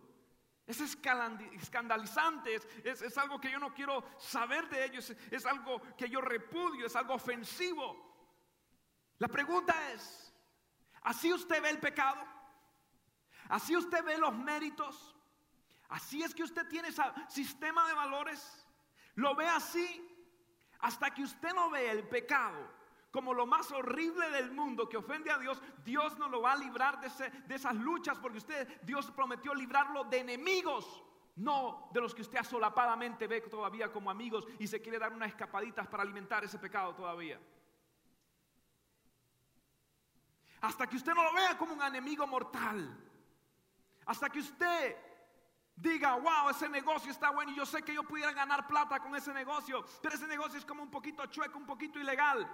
Es escandalizante, es, algo que yo no quiero saber de ellos, es algo que yo repudio, es algo ofensivo. La pregunta es, ¿así usted ve el pecado? ¿Así usted ve los méritos? Así es que usted tiene ese sistema de valores. Lo ve así hasta que usted no ve el pecado como lo más horrible del mundo que ofende a Dios, Dios no lo va a librar de, esas luchas porque usted, Dios prometió librarlo de enemigos, no de los que usted asolapadamente ve todavía como amigos y se quiere dar unas escapaditas para alimentar ese pecado todavía. Hasta que usted no lo vea como un enemigo mortal. Hasta que usted diga, wow, ese negocio está bueno y yo sé que yo pudiera ganar plata con ese negocio, pero ese negocio es como un poquito chueco, un poquito ilegal.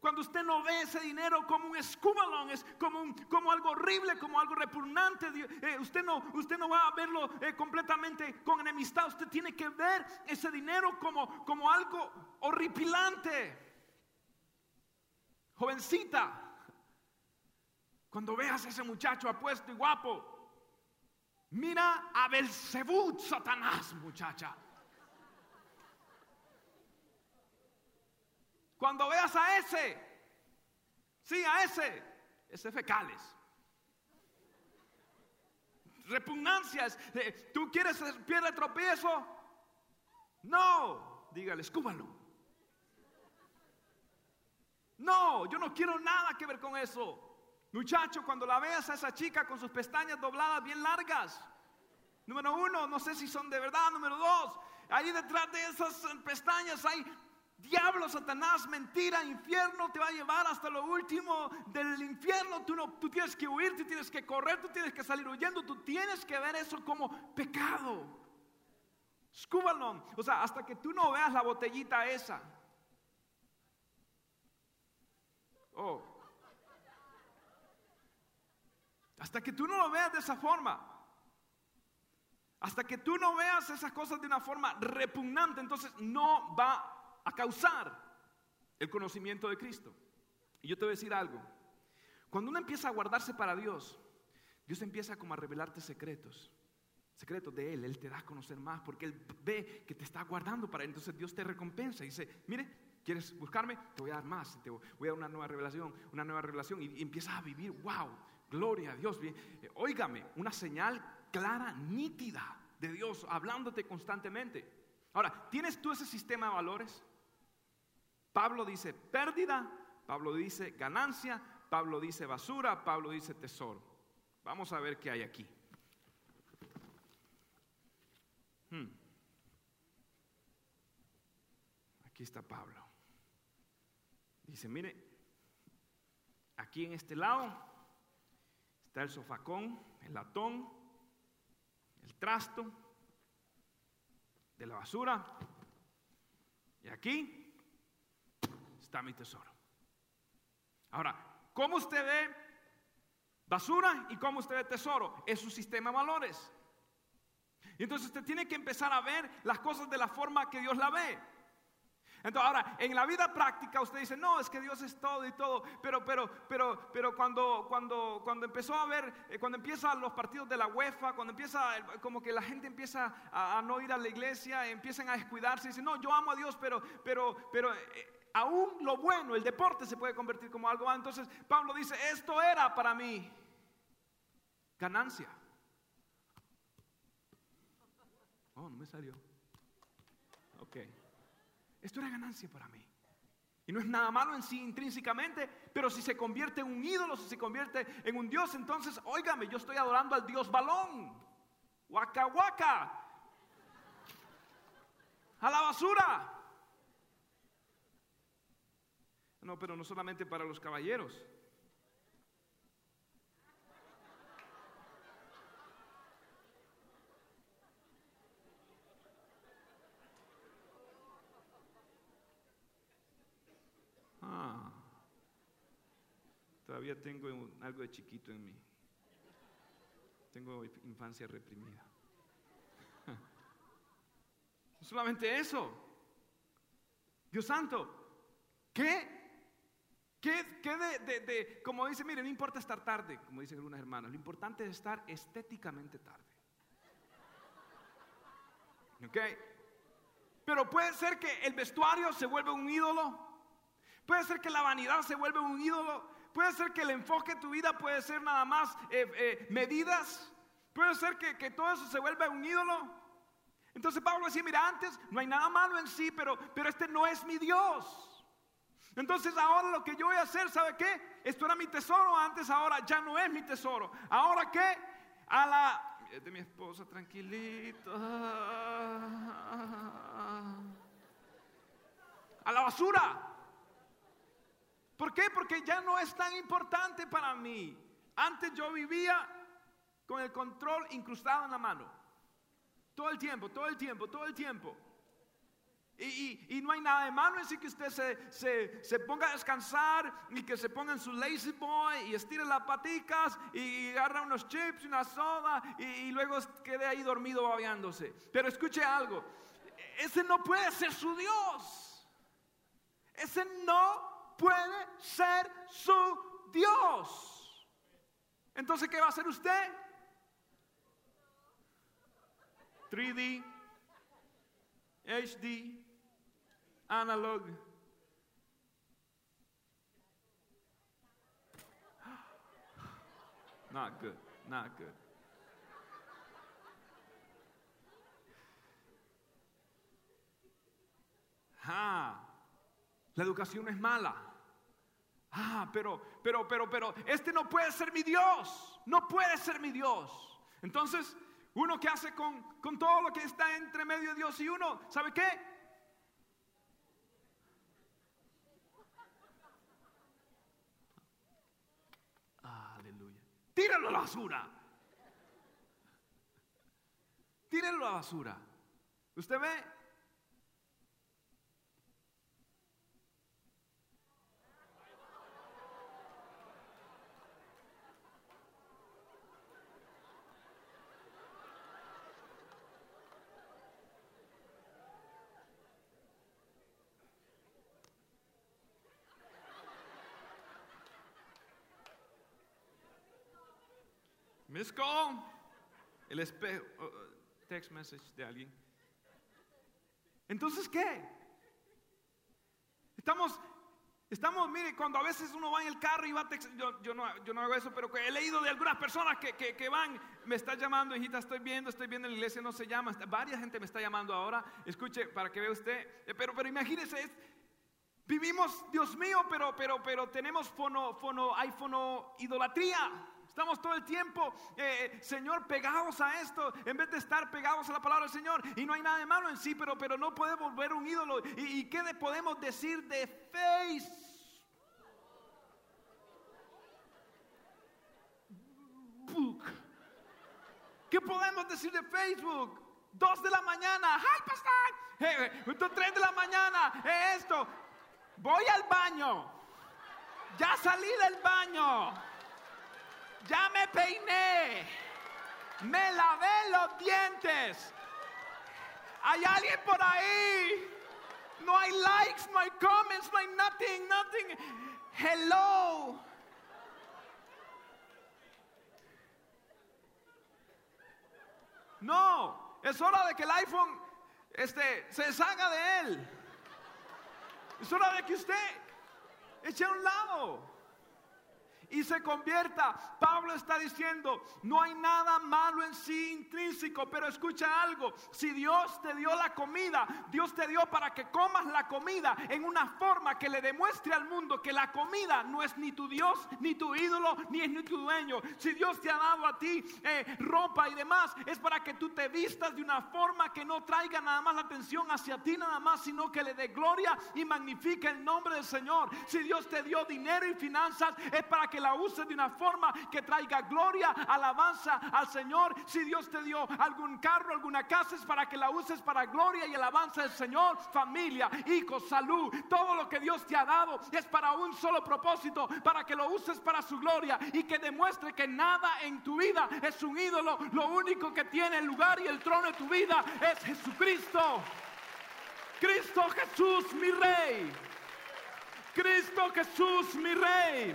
Cuando usted no ve ese dinero como un escubalón, es como, algo horrible, como algo repugnante, eh, usted, no, usted no va a verlo eh, completamente con enemistad, usted tiene que ver ese dinero como, como algo horripilante. Jovencita, cuando veas a ese muchacho apuesto y guapo, Mira a Belzebú, Satanás, muchacha. Cuando veas a ese, sí, a ese, ese fecales. Repugnancias, ¿tú quieres piedra de tropiezo? No, dígale, escúbalo. No, yo no quiero nada que ver con eso. Muchacho, cuando la veas a esa chica con sus pestañas dobladas bien largas, número uno, no sé si son de verdad, número dos, ahí detrás de esas pestañas hay diablo, Satanás, mentira, infierno, te va a llevar hasta lo último del infierno, tú, no, tú tienes que huir, tú tienes que correr, tú tienes que salir huyendo, tú tienes que ver eso como pecado. Escúbalo, o sea, hasta que tú no veas la botellita esa. Oh, Hasta que tú no lo veas de esa forma. Hasta que tú no veas esas cosas de una forma repugnante, entonces no va a causar el conocimiento de Cristo. Y yo te voy a decir algo. Cuando uno empieza a guardarse para Dios, Dios empieza como a revelarte secretos. Secretos de Él, Él te da a conocer más porque Él ve que te está guardando para Él. Entonces Dios te recompensa y dice, mire, ¿quieres buscarme? Te voy a dar más, te voy a dar una nueva revelación, una nueva revelación. Y, y empiezas a vivir, wow, Gloria a Dios. Óigame, una señal clara, nítida de Dios hablándote constantemente. Ahora, ¿tienes tú ese sistema de valores? Pablo dice pérdida, Pablo dice ganancia, Pablo dice basura, Pablo dice tesoro. Vamos a ver qué hay aquí. Hmm. Aquí está Pablo. Dice, mire, aquí en este lado está el sofacón, el latón, el trasto de la basura. Y aquí está mi tesoro. Ahora, ¿Cómo usted ve basura y cómo usted ve tesoro? Es su sistema de valores. Y entonces usted tiene que empezar a ver las cosas de la forma que Dios la ve. Entonces, ahora, en la vida práctica usted dice, no, es que Dios es todo y todo, pero, pero, pero, pero cuando, cuando, cuando empezó a ver, eh, cuando empiezan los partidos de la UEFA, cuando empieza, como que la gente empieza a, no ir a la iglesia, empiezan a descuidarse, y dicen, no, yo amo a Dios, pero, pero, pero, eh, aún lo bueno, el deporte se puede convertir como algo. Entonces Pablo dice, esto era para mí ganancia. Oh, no me salió. Ok. Esto era ganancia para mí. Y no es nada malo en sí intrínsecamente, pero si se convierte en un ídolo, si se convierte en un dios, entonces, óigame, yo estoy adorando al dios balón. Waka waka. A la basura. No, pero no solamente para los caballeros. Todavía tengo algo de chiquito en mí. Tengo infancia reprimida. Solamente eso. Dios santo, ¿qué ¿Qué, de, como dice, mire, no importa estar tarde, como dicen algunas hermanas, lo importante es estar estéticamente tarde. ¿Ok? Pero puede ser que el vestuario se vuelva un ídolo, puede ser que la vanidad se vuelva un ídolo, puede ser que el enfoque de tu vida puede ser nada más eh, eh, medidas, puede ser que, que todo eso se vuelva un ídolo. Entonces Pablo decía, mira, antes no hay nada malo en sí, pero, pero este no es mi Dios. Entonces ahora lo que yo voy a hacer, ¿sabe qué? Esto era mi tesoro antes, ahora ya no es mi tesoro. Ahora qué? A la... De mi esposa, tranquilito. A la basura. ¿Por qué? Porque ya no es tan importante para mí. Antes yo vivía con el control incrustado en la mano. Todo el tiempo, todo el tiempo, todo el tiempo. Y, no hay nada de malo en sí que usted se, ponga a descansar y que se ponga en su lazy boy y estire las paticas y agarra unos chips y una soda y, luego quede ahí dormido babeándose. Pero escuche algo, ese no puede ser su Dios. Ese no puede ser su Dios. Entonces, ¿qué va a hacer usted? 3D, HD, analog. Not good, not good. La educación es mala. Ah, pero, pero, pero, pero, este no puede ser mi Dios. No puede ser mi Dios. Entonces, uno que hace con, con todo lo que está entre medio de Dios y uno, ¿sabe qué? Tírenlo a la basura. Tírenlo a la basura. ¿Usted ve? Miss call. El espejo. Uh, text message de alguien. Entonces, ¿qué? Estamos, Estamos, mire, cuando a veces uno va en el carro y va yo, yo, no, yo no hago eso, pero he leído de algunas personas que, que, van, me está llamando, hijita, estoy viendo, estoy viendo en la iglesia, no se llama, varias gente me está llamando ahora, escuche, para que vea usted, eh, pero, pero imagínese, vivimos, Dios mío, pero, pero, pero tenemos fono, fono, hay idolatría. Estamos todo el tiempo, eh, Señor, pegados a esto, en vez de estar pegados a la palabra del Señor. Y no hay nada de malo en sí, pero, pero no puede volver un ídolo. ¿Y, qué podemos decir de Facebook? ¿Qué podemos decir de Facebook? Dos de la mañana, ¡ay, pastor! Eh, eh, tres de la mañana, eh, esto. Voy al baño. Ya salí del baño. Ya me peiné. Me lavé los dientes. ¿Hay alguien por ahí? No hay likes, no hay comments, no hay nothing, nothing. Hello. No, es hora de que el iPhone este, se salga de él. Es hora de que usted eche a un lado y se convierta. Pablo está diciendo, no hay nada malo en sí intrínseco, pero escucha algo, si Dios te dio la comida, Dios te dio para que comas la comida en una forma que le demuestre al mundo que la comida no es ni tu Dios, ni tu ídolo, ni es ni tu dueño. Si Dios te ha dado a ti eh, ropa y demás, es para que tú te vistas de una forma que no traiga nada más la atención hacia ti nada más, sino que le dé gloria y magnifique el nombre del Señor. Si Dios te dio dinero y finanzas, es para que la uses de una forma que traiga gloria, alabanza al Señor. Si Dios te dio algún carro, alguna casa, es para que la uses para gloria y alabanza al Señor. Familia, hijos, salud, todo lo que Dios te ha dado es para un solo propósito, para que lo uses para su gloria y que demuestre que nada en tu vida es un ídolo. Lo único que tiene el lugar y el trono de tu vida es Jesucristo. Cristo Jesús, mi rey. Cristo Jesús, mi rey.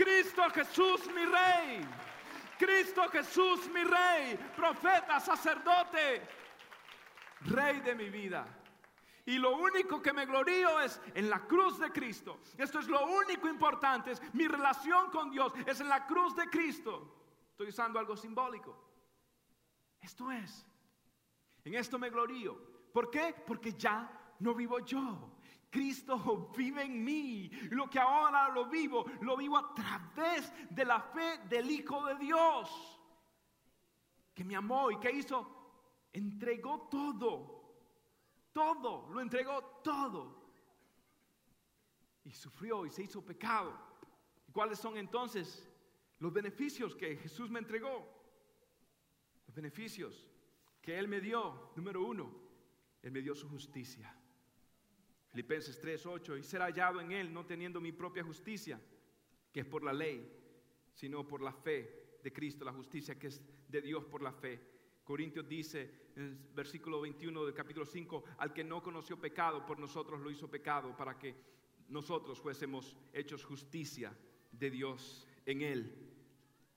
Cristo Jesús, mi rey. Cristo Jesús, mi rey. Profeta, sacerdote, rey de mi vida. Y lo único que me glorío es en la cruz de Cristo. Esto es lo único importante. Es mi relación con Dios es en la cruz de Cristo. Estoy usando algo simbólico. Esto es. En esto me glorío. ¿Por qué? Porque ya no vivo yo. Cristo vive en mí. Lo que ahora lo vivo, lo vivo a través de la fe del Hijo de Dios. Que me amó y que hizo. Entregó todo. Todo. Lo entregó todo. Y sufrió y se hizo pecado. ¿Y cuáles son entonces los beneficios que Jesús me entregó? Los beneficios que Él me dio. Número uno, Él me dio su justicia. Filipenses 3, 8, y ser hallado en Él, no teniendo mi propia justicia, que es por la ley, sino por la fe de Cristo, la justicia que es de Dios por la fe. Corintios dice en el versículo 21 del capítulo 5, al que no conoció pecado, por nosotros lo hizo pecado, para que nosotros fuésemos hechos justicia de Dios en Él.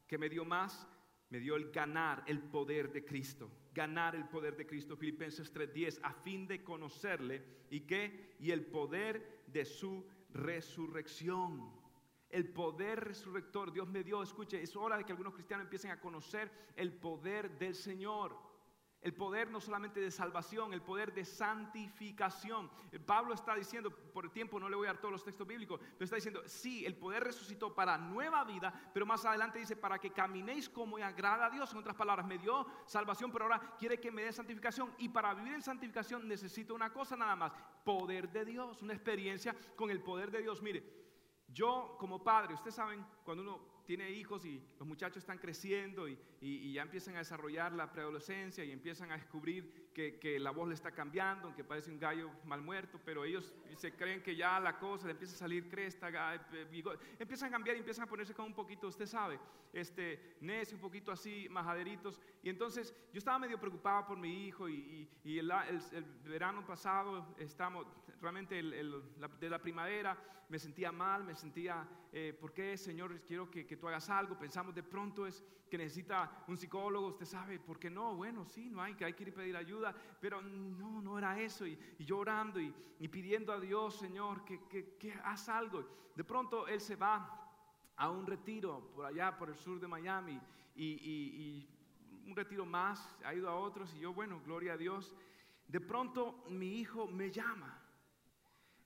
¿Qué me dio más? Me dio el ganar el poder de Cristo ganar el poder de Cristo, Filipenses 3:10, a fin de conocerle y qué, y el poder de su resurrección. El poder resurrector Dios me dio, escuche, es hora de que algunos cristianos empiecen a conocer el poder del Señor. El poder no solamente de salvación, el poder de santificación. Pablo está diciendo, por el tiempo no le voy a dar todos los textos bíblicos, pero está diciendo, sí, el poder resucitó para nueva vida, pero más adelante dice, para que caminéis como agrada a Dios. En otras palabras, me dio salvación, pero ahora quiere que me dé santificación. Y para vivir en santificación necesito una cosa nada más, poder de Dios, una experiencia con el poder de Dios. Mire, yo como padre, ustedes saben, cuando uno tiene hijos y los muchachos están creciendo y, ya empiezan a desarrollar la preadolescencia y empiezan a descubrir que, la voz le está cambiando, aunque parece un gallo mal muerto, pero ellos se creen que ya la cosa le empieza a salir cresta, empiezan a cambiar y empiezan a ponerse como un poquito, usted sabe, este, necio, un poquito así, majaderitos. Y entonces yo estaba medio preocupado por mi hijo y, el, verano pasado, estamos, realmente de la primavera, me sentía mal, me sentía, eh, ¿por qué, Señor? Quiero que, que, tú hagas algo. Pensamos de pronto es que necesita un psicólogo, usted sabe, ¿por qué no? Bueno, sí, no hay, que hay que ir pedir ayuda pero no, no era eso. Y, llorando y, pidiendo a Dios, Señor, que, que, haz algo. De pronto Él se va a un retiro por allá, por el sur de Miami, y, un retiro más, ha ido a otros, y yo, bueno, gloria a Dios. De pronto mi hijo me llama.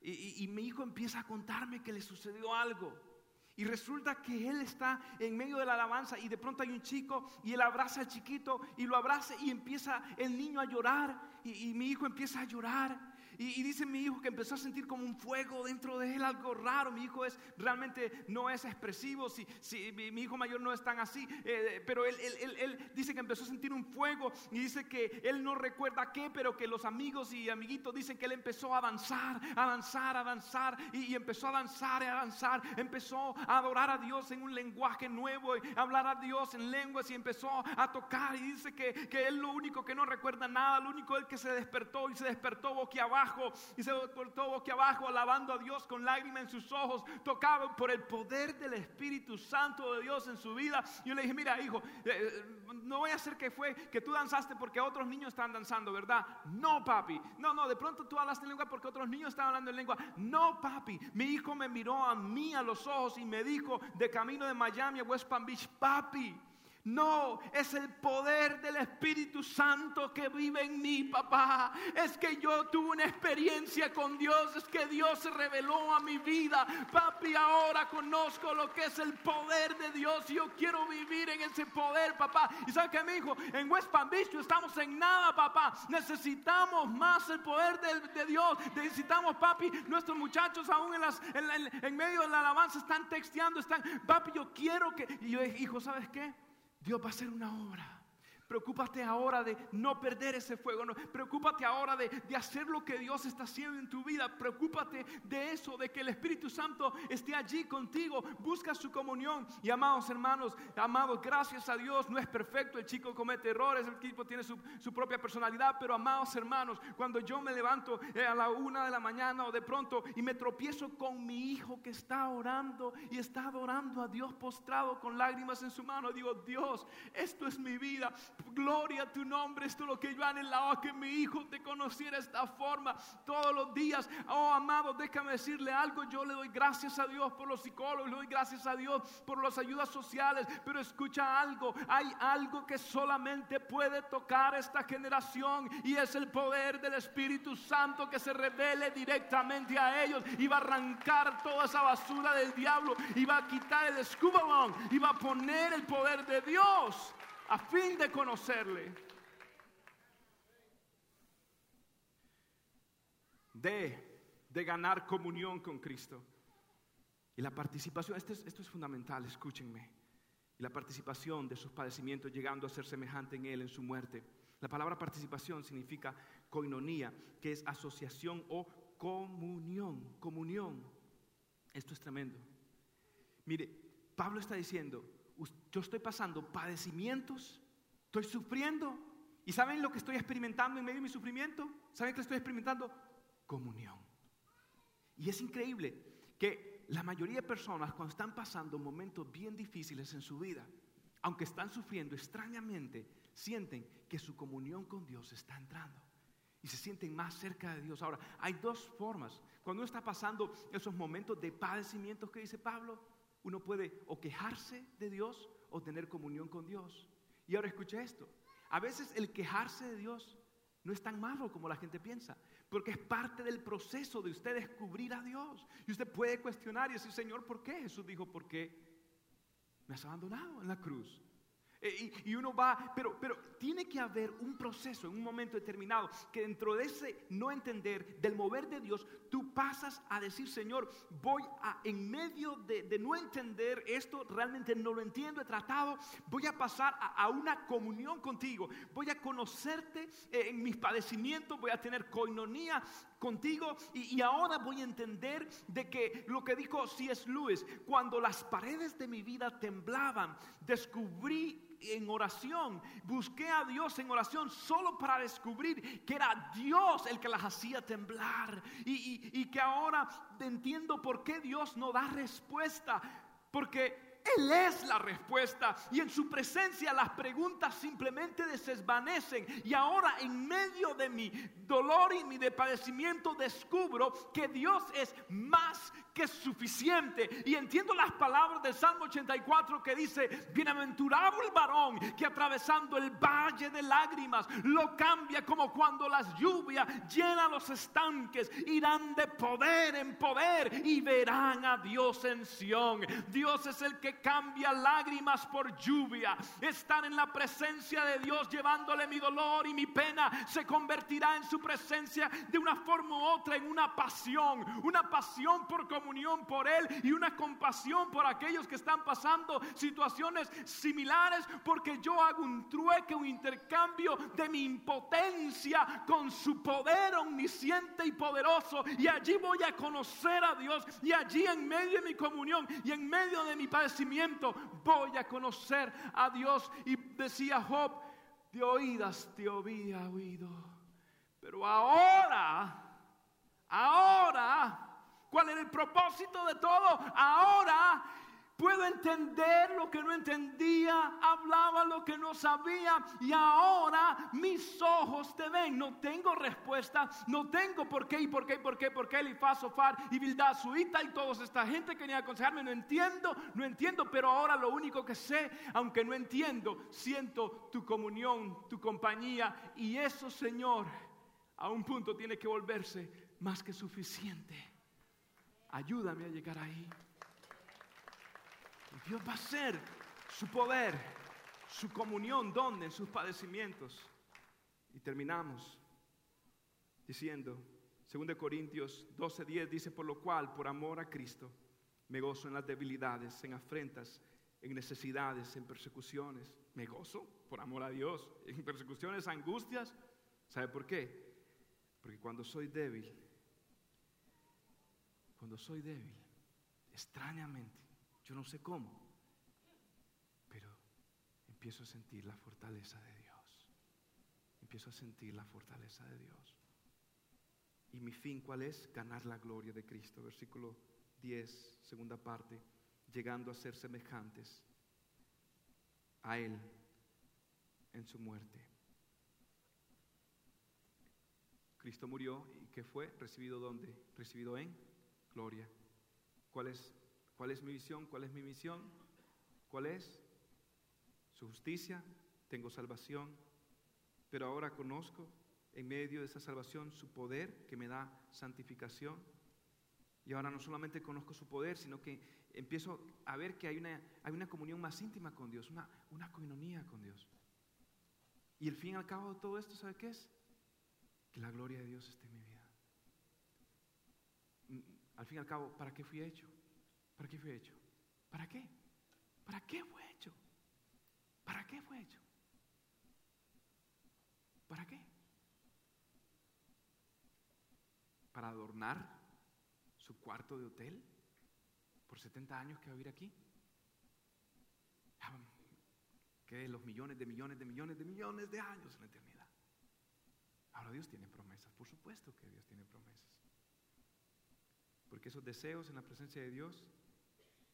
Y, mi hijo empieza a contarme que le sucedió algo. Y resulta que él está en medio de la alabanza y de pronto hay un chico y él abraza al chiquito y lo abraza y empieza el niño a llorar y mi hijo empieza a llorar. Y, dice mi hijo que empezó a sentir como un fuego dentro de él, algo raro. Mi hijo es realmente no es expresivo, si, si mi, hijo mayor no es tan así, eh, pero él, él, dice que empezó a sentir un fuego y dice que él no recuerda qué, pero que los amigos y amiguitos dicen que él empezó a avanzar, avanzar, avanzar y, empezó a avanzar, a avanzar, empezó a adorar a Dios en un lenguaje nuevo, a hablar a Dios en lenguas y empezó a tocar y dice que, que él lo único que no recuerda nada, lo único es que se despertó y se despertó boquiabajo y se todo boque abajo alabando a Dios con lágrimas en sus ojos, tocado por el poder del Espíritu Santo de Dios en su vida. Yo le dije, mira hijo, eh, eh, no voy a hacer que fue que tú danzaste porque otros niños están danzando, ¿verdad? No, papi. No, no, de pronto tú hablaste en lengua porque otros niños estaban hablando en lengua. No, papi. Mi hijo me miró a mí a los ojos y me dijo de camino de Miami a West Palm Beach, papi. No, es el poder del Espíritu Santo que vive en mí, papá. Es que yo tuve una experiencia con Dios, es que Dios se reveló a mi vida. Papi, ahora conozco lo que es el poder de Dios. Yo quiero vivir en ese poder, papá. Y sabe que me dijo, en West Palm Beach estamos en nada, papá. Necesitamos más el poder de, Dios. Necesitamos, papi, nuestros muchachos aún en, medio de la alabanza están texteando, están, papi, yo quiero que... Y yo hijo, ¿sabes qué? Dios va a hacer una obra. Preocúpate ahora de no perder ese fuego. No, preocúpate ahora de, hacer lo que Dios está haciendo en tu vida. Preocúpate de eso, de que el Espíritu Santo esté allí contigo. Busca su comunión. Y amados hermanos, amados, gracias a Dios, no es perfecto. El chico comete errores, el equipo tiene su, propia personalidad. Pero amados hermanos, cuando yo me levanto eh, a la una de la mañana o de pronto y me tropiezo con mi hijo que está orando y está adorando a Dios postrado con lágrimas en su mano, digo, Dios, esto es mi vida gloria a tu nombre. Esto es lo que yo anhelaba, que mi hijo te conociera de esta forma todos los días. Oh, amado, déjame decirle algo. Yo le doy gracias a Dios por los psicólogos, le doy gracias a Dios por las ayudas sociales. Pero escucha algo, hay algo que solamente puede tocar esta generación y es el poder del Espíritu Santo que se revele directamente a ellos y va a arrancar toda esa basura del diablo y va a quitar el escubabón y va a poner el poder de Dios a fin de conocerle. De, de ganar comunión con Cristo. Y la participación, esto es, esto es fundamental, escúchenme. Y la participación de sus padecimientos llegando a ser semejante en Él en su muerte. La palabra participación significa coinonía, que es asociación o comunión. Comunión. Esto es tremendo. Mire, Pablo está diciendo, yo estoy pasando padecimientos, estoy sufriendo. ¿Y saben lo que estoy experimentando en medio de mi sufrimiento? ¿Saben que estoy experimentando? Comunión. Y es increíble que la mayoría de personas cuando están pasando momentos bien difíciles en su vida, aunque están sufriendo extrañamente, sienten que su comunión con Dios está entrando y se sienten más cerca de Dios. Ahora, hay dos formas. Cuando uno está pasando esos momentos de padecimientos que dice Pablo, uno puede o quejarse de Dios o tener comunión con Dios. Y ahora escuche esto. A veces el quejarse de Dios no es tan malo como la gente piensa, porque es parte del proceso de usted descubrir a Dios. Y usted puede cuestionar y decir, Señor, ¿por qué? Jesús dijo, ¿por qué me has abandonado en la cruz? Eh, y, uno va, pero, pero tiene que haber un proceso en un momento determinado que dentro de ese no entender, del mover de Dios, tú pasas a decir, Señor, voy a, en medio de, no entender esto, realmente no lo entiendo, he tratado, voy a pasar a, una comunión contigo, voy a conocerte eh, en mis padecimientos, voy a tener coinonía contigo y, y, ahora voy a entender de que lo que dijo C.S. Lewis, cuando las paredes de mi vida temblaban, descubrí en oración, busqué a Dios en oración solo para descubrir que era Dios el que las hacía temblar. Y, y que ahora entiendo por qué Dios no da respuesta, porque Él es la respuesta y en su presencia las preguntas simplemente desvanecen. Y ahora en medio de mi dolor y mi padecimiento descubro que Dios es más que suficiente. Y entiendo las palabras del Salmo 84 que dice, bienaventurado el varón que atravesando el valle de lágrimas lo cambia como cuando las lluvias llenan los estanques, irán de poder en poder y verán a Dios en Sión. Dios es el que cambia lágrimas por lluvia. Estar en la presencia de Dios llevándole mi dolor y mi pena se convertirá en su presencia de una forma u otra en una pasión, una pasión por comunicar unión por Él y una compasión por aquellos que están pasando situaciones similares, porque yo hago un trueque, un intercambio de mi impotencia con su poder omnisciente y poderoso. Y allí voy a conocer a Dios y allí en medio de mi comunión y en medio de mi padecimiento voy a conocer a Dios. Y decía Job, de oídas te había oído. Pero ahora, ahora cuál era el propósito de todo. Ahora puedo entender lo que no entendía, hablaba lo que no sabía y ahora mis ojos te ven. No tengo respuesta, no tengo por qué y por qué y por qué, por qué, Elifaz, Sofar y Bildad, Suita y toda esta gente que venía a aconsejarme. No entiendo, no entiendo, pero ahora lo único que sé, aunque no entiendo, siento tu comunión, tu compañía y eso, Señor, a un punto tiene que volverse más que suficiente. Ayúdame a llegar ahí. Dios va a ser su poder, su comunión, donde en sus padecimientos. Y terminamos diciendo, 2 Corintios 12:10 dice, por lo cual, por amor a Cristo, me gozo en las debilidades, en afrentas, en necesidades, en persecuciones. Me gozo por amor a Dios, en persecuciones, angustias. ¿Sabe por qué? Porque cuando soy débil, cuando soy débil, extrañamente, yo no sé cómo, pero empiezo a sentir la fortaleza de Dios. Empiezo a sentir la fortaleza de Dios. Y mi fin, ¿cuál es? Ganar la gloria de Cristo. Versículo 10, segunda parte, llegando a ser semejantes a Él en su muerte. Cristo murió y ¿qué fue? Recibido dónde? Recibido en gloria. ¿Cuál es, ¿Cuál es mi visión? ¿Cuál es mi misión? ¿Cuál es? Su justicia, tengo salvación, pero ahora conozco en medio de esa salvación su poder que me da santificación. Y ahora no solamente conozco su poder, sino que empiezo a ver que hay una, hay una comunión más íntima con Dios, una, una coinonía con Dios. Y el fin al cabo de todo esto, ¿sabe qué es? Que la gloria de Dios esté en mi vida. Al fin y al cabo, ¿para qué fui hecho? ¿Para qué fui hecho? ¿Para qué? ¿Para qué fue hecho? ¿Para qué fue hecho? ¿Para qué? ¿Para adornar su cuarto de hotel por 70 años que va a vivir aquí? Que los millones de millones de millones de millones de años en la eternidad. Ahora Dios tiene promesas, por supuesto que Dios tiene promesas. Porque esos deseos en la presencia de Dios,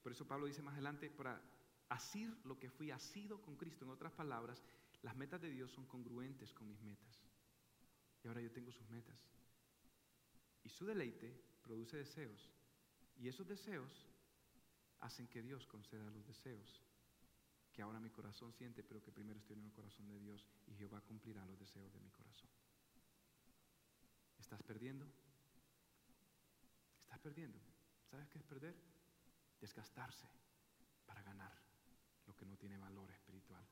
por eso Pablo dice más adelante, para asir lo que fui asido con Cristo. En otras palabras, las metas de Dios son congruentes con mis metas. Y ahora yo tengo sus metas. Y su deleite produce deseos. Y esos deseos hacen que Dios conceda los deseos que ahora mi corazón siente, pero que primero estoy en el corazón de Dios y Jehová cumplirá los deseos de mi corazón. ¿Estás perdiendo? perdiendo. ¿Sabes qué es perder? Desgastarse para ganar lo que no tiene valor espiritual.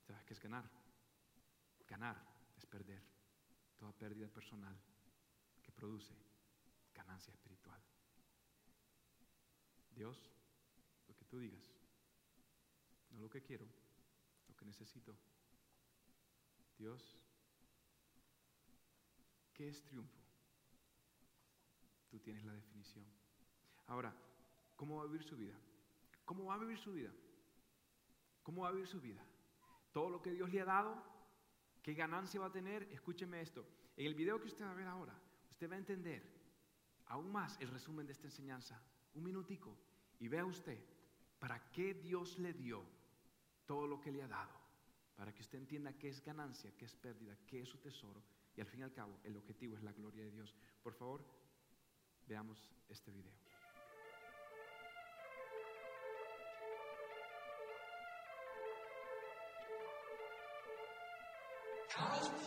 ¿Sabes qué es ganar? Ganar es perder toda pérdida personal que produce ganancia espiritual. Dios, lo que tú digas, no lo que quiero, lo que necesito. Dios, ¿qué es triunfo? Tú tienes la definición. Ahora, ¿cómo va a vivir su vida? ¿Cómo va a vivir su vida? ¿Cómo va a vivir su vida? Todo lo que Dios le ha dado, ¿qué ganancia va a tener? Escúcheme esto. En el video que usted va a ver ahora, usted va a entender aún más el resumen de esta enseñanza. Un minutico. y vea usted para qué Dios le dio todo lo que le ha dado, para que usted entienda qué es ganancia, qué es pérdida, qué es su tesoro, y al fin y al cabo el objetivo es la gloria de Dios. Por favor, veamos este video. Charles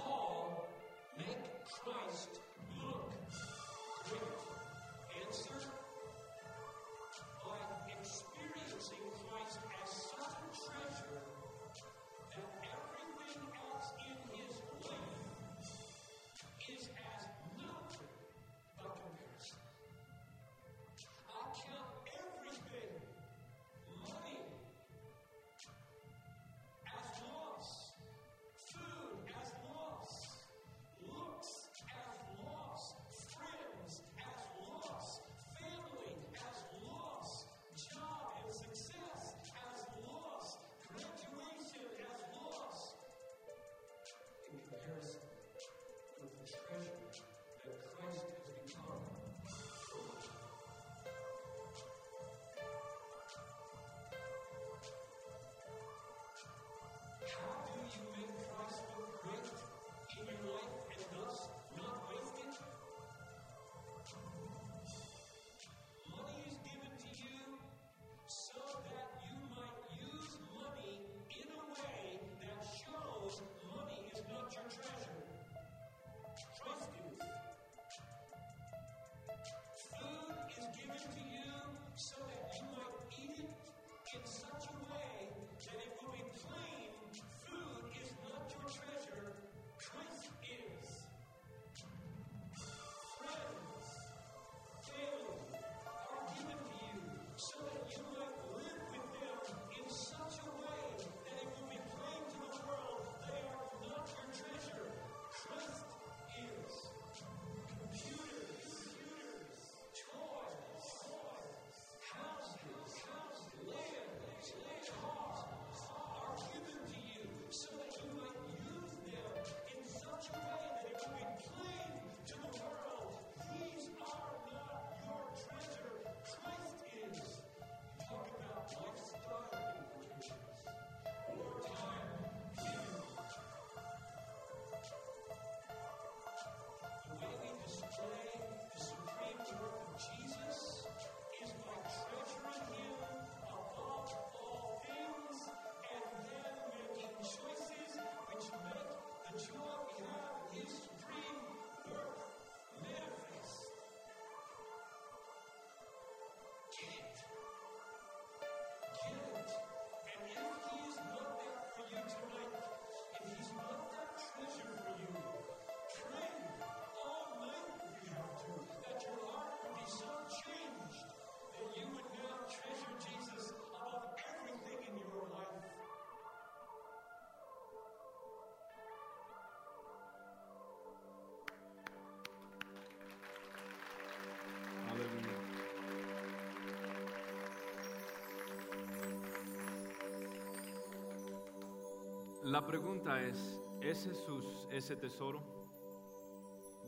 La pregunta es, ¿es Jesús ese tesoro?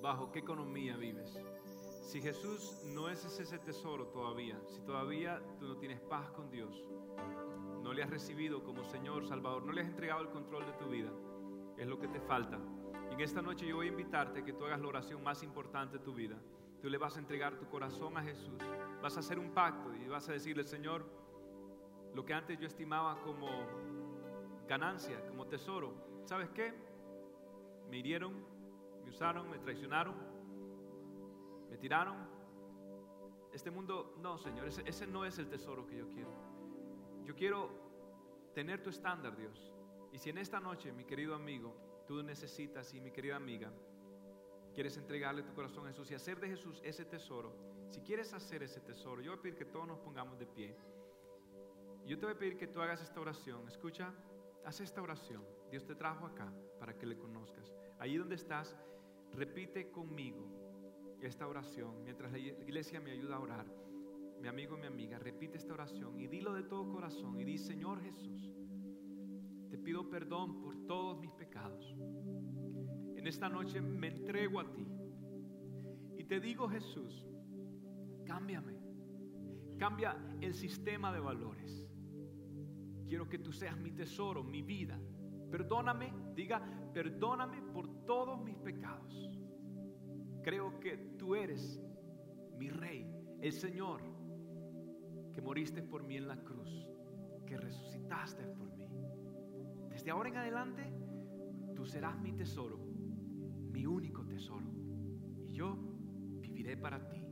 ¿Bajo qué economía vives? Si Jesús no es ese tesoro todavía, si todavía tú no tienes paz con Dios, no le has recibido como Señor, Salvador, no le has entregado el control de tu vida, es lo que te falta. Y en esta noche yo voy a invitarte a que tú hagas la oración más importante de tu vida. Tú le vas a entregar tu corazón a Jesús, vas a hacer un pacto y vas a decirle, Señor, lo que antes yo estimaba como ganancia, como tesoro, ¿sabes qué? Me hirieron, me usaron, me traicionaron, me tiraron. Este mundo, no, Señor, ese, no es el tesoro que yo quiero. Yo quiero tener tu estándar, Dios. Y si en esta noche, mi querido amigo, tú necesitas y mi querida amiga, quieres entregarle tu corazón a Jesús y hacer de Jesús ese tesoro, si quieres hacer ese tesoro, yo voy a pedir que todos nos pongamos de pie. Yo te voy a pedir que tú hagas esta oración. Escucha, haz esta oración. Dios te trajo acá para que le conozcas. Allí donde estás, repite conmigo esta oración mientras la iglesia me ayuda a orar. Mi amigo, mi amiga, repite esta oración y dilo de todo corazón y di, Señor Jesús, te pido perdón por todos mis pecados. En esta noche me entrego a ti y te digo, Jesús, cámbiame, Cambia el sistema de valores. Quiero que tú seas mi tesoro, mi vida. Perdóname, diga, perdóname por todos mis pecados. Creo que tú eres mi rey, el Señor, que moriste por mí en la cruz, que resucitaste por mí. Desde ahora en adelante, tú serás mi tesoro, mi único tesoro. Y yo viviré para ti,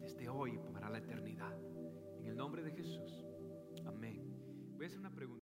desde hoy para la eternidad. En el nombre de Jesús. Amén. Voy a hacer una pregunta.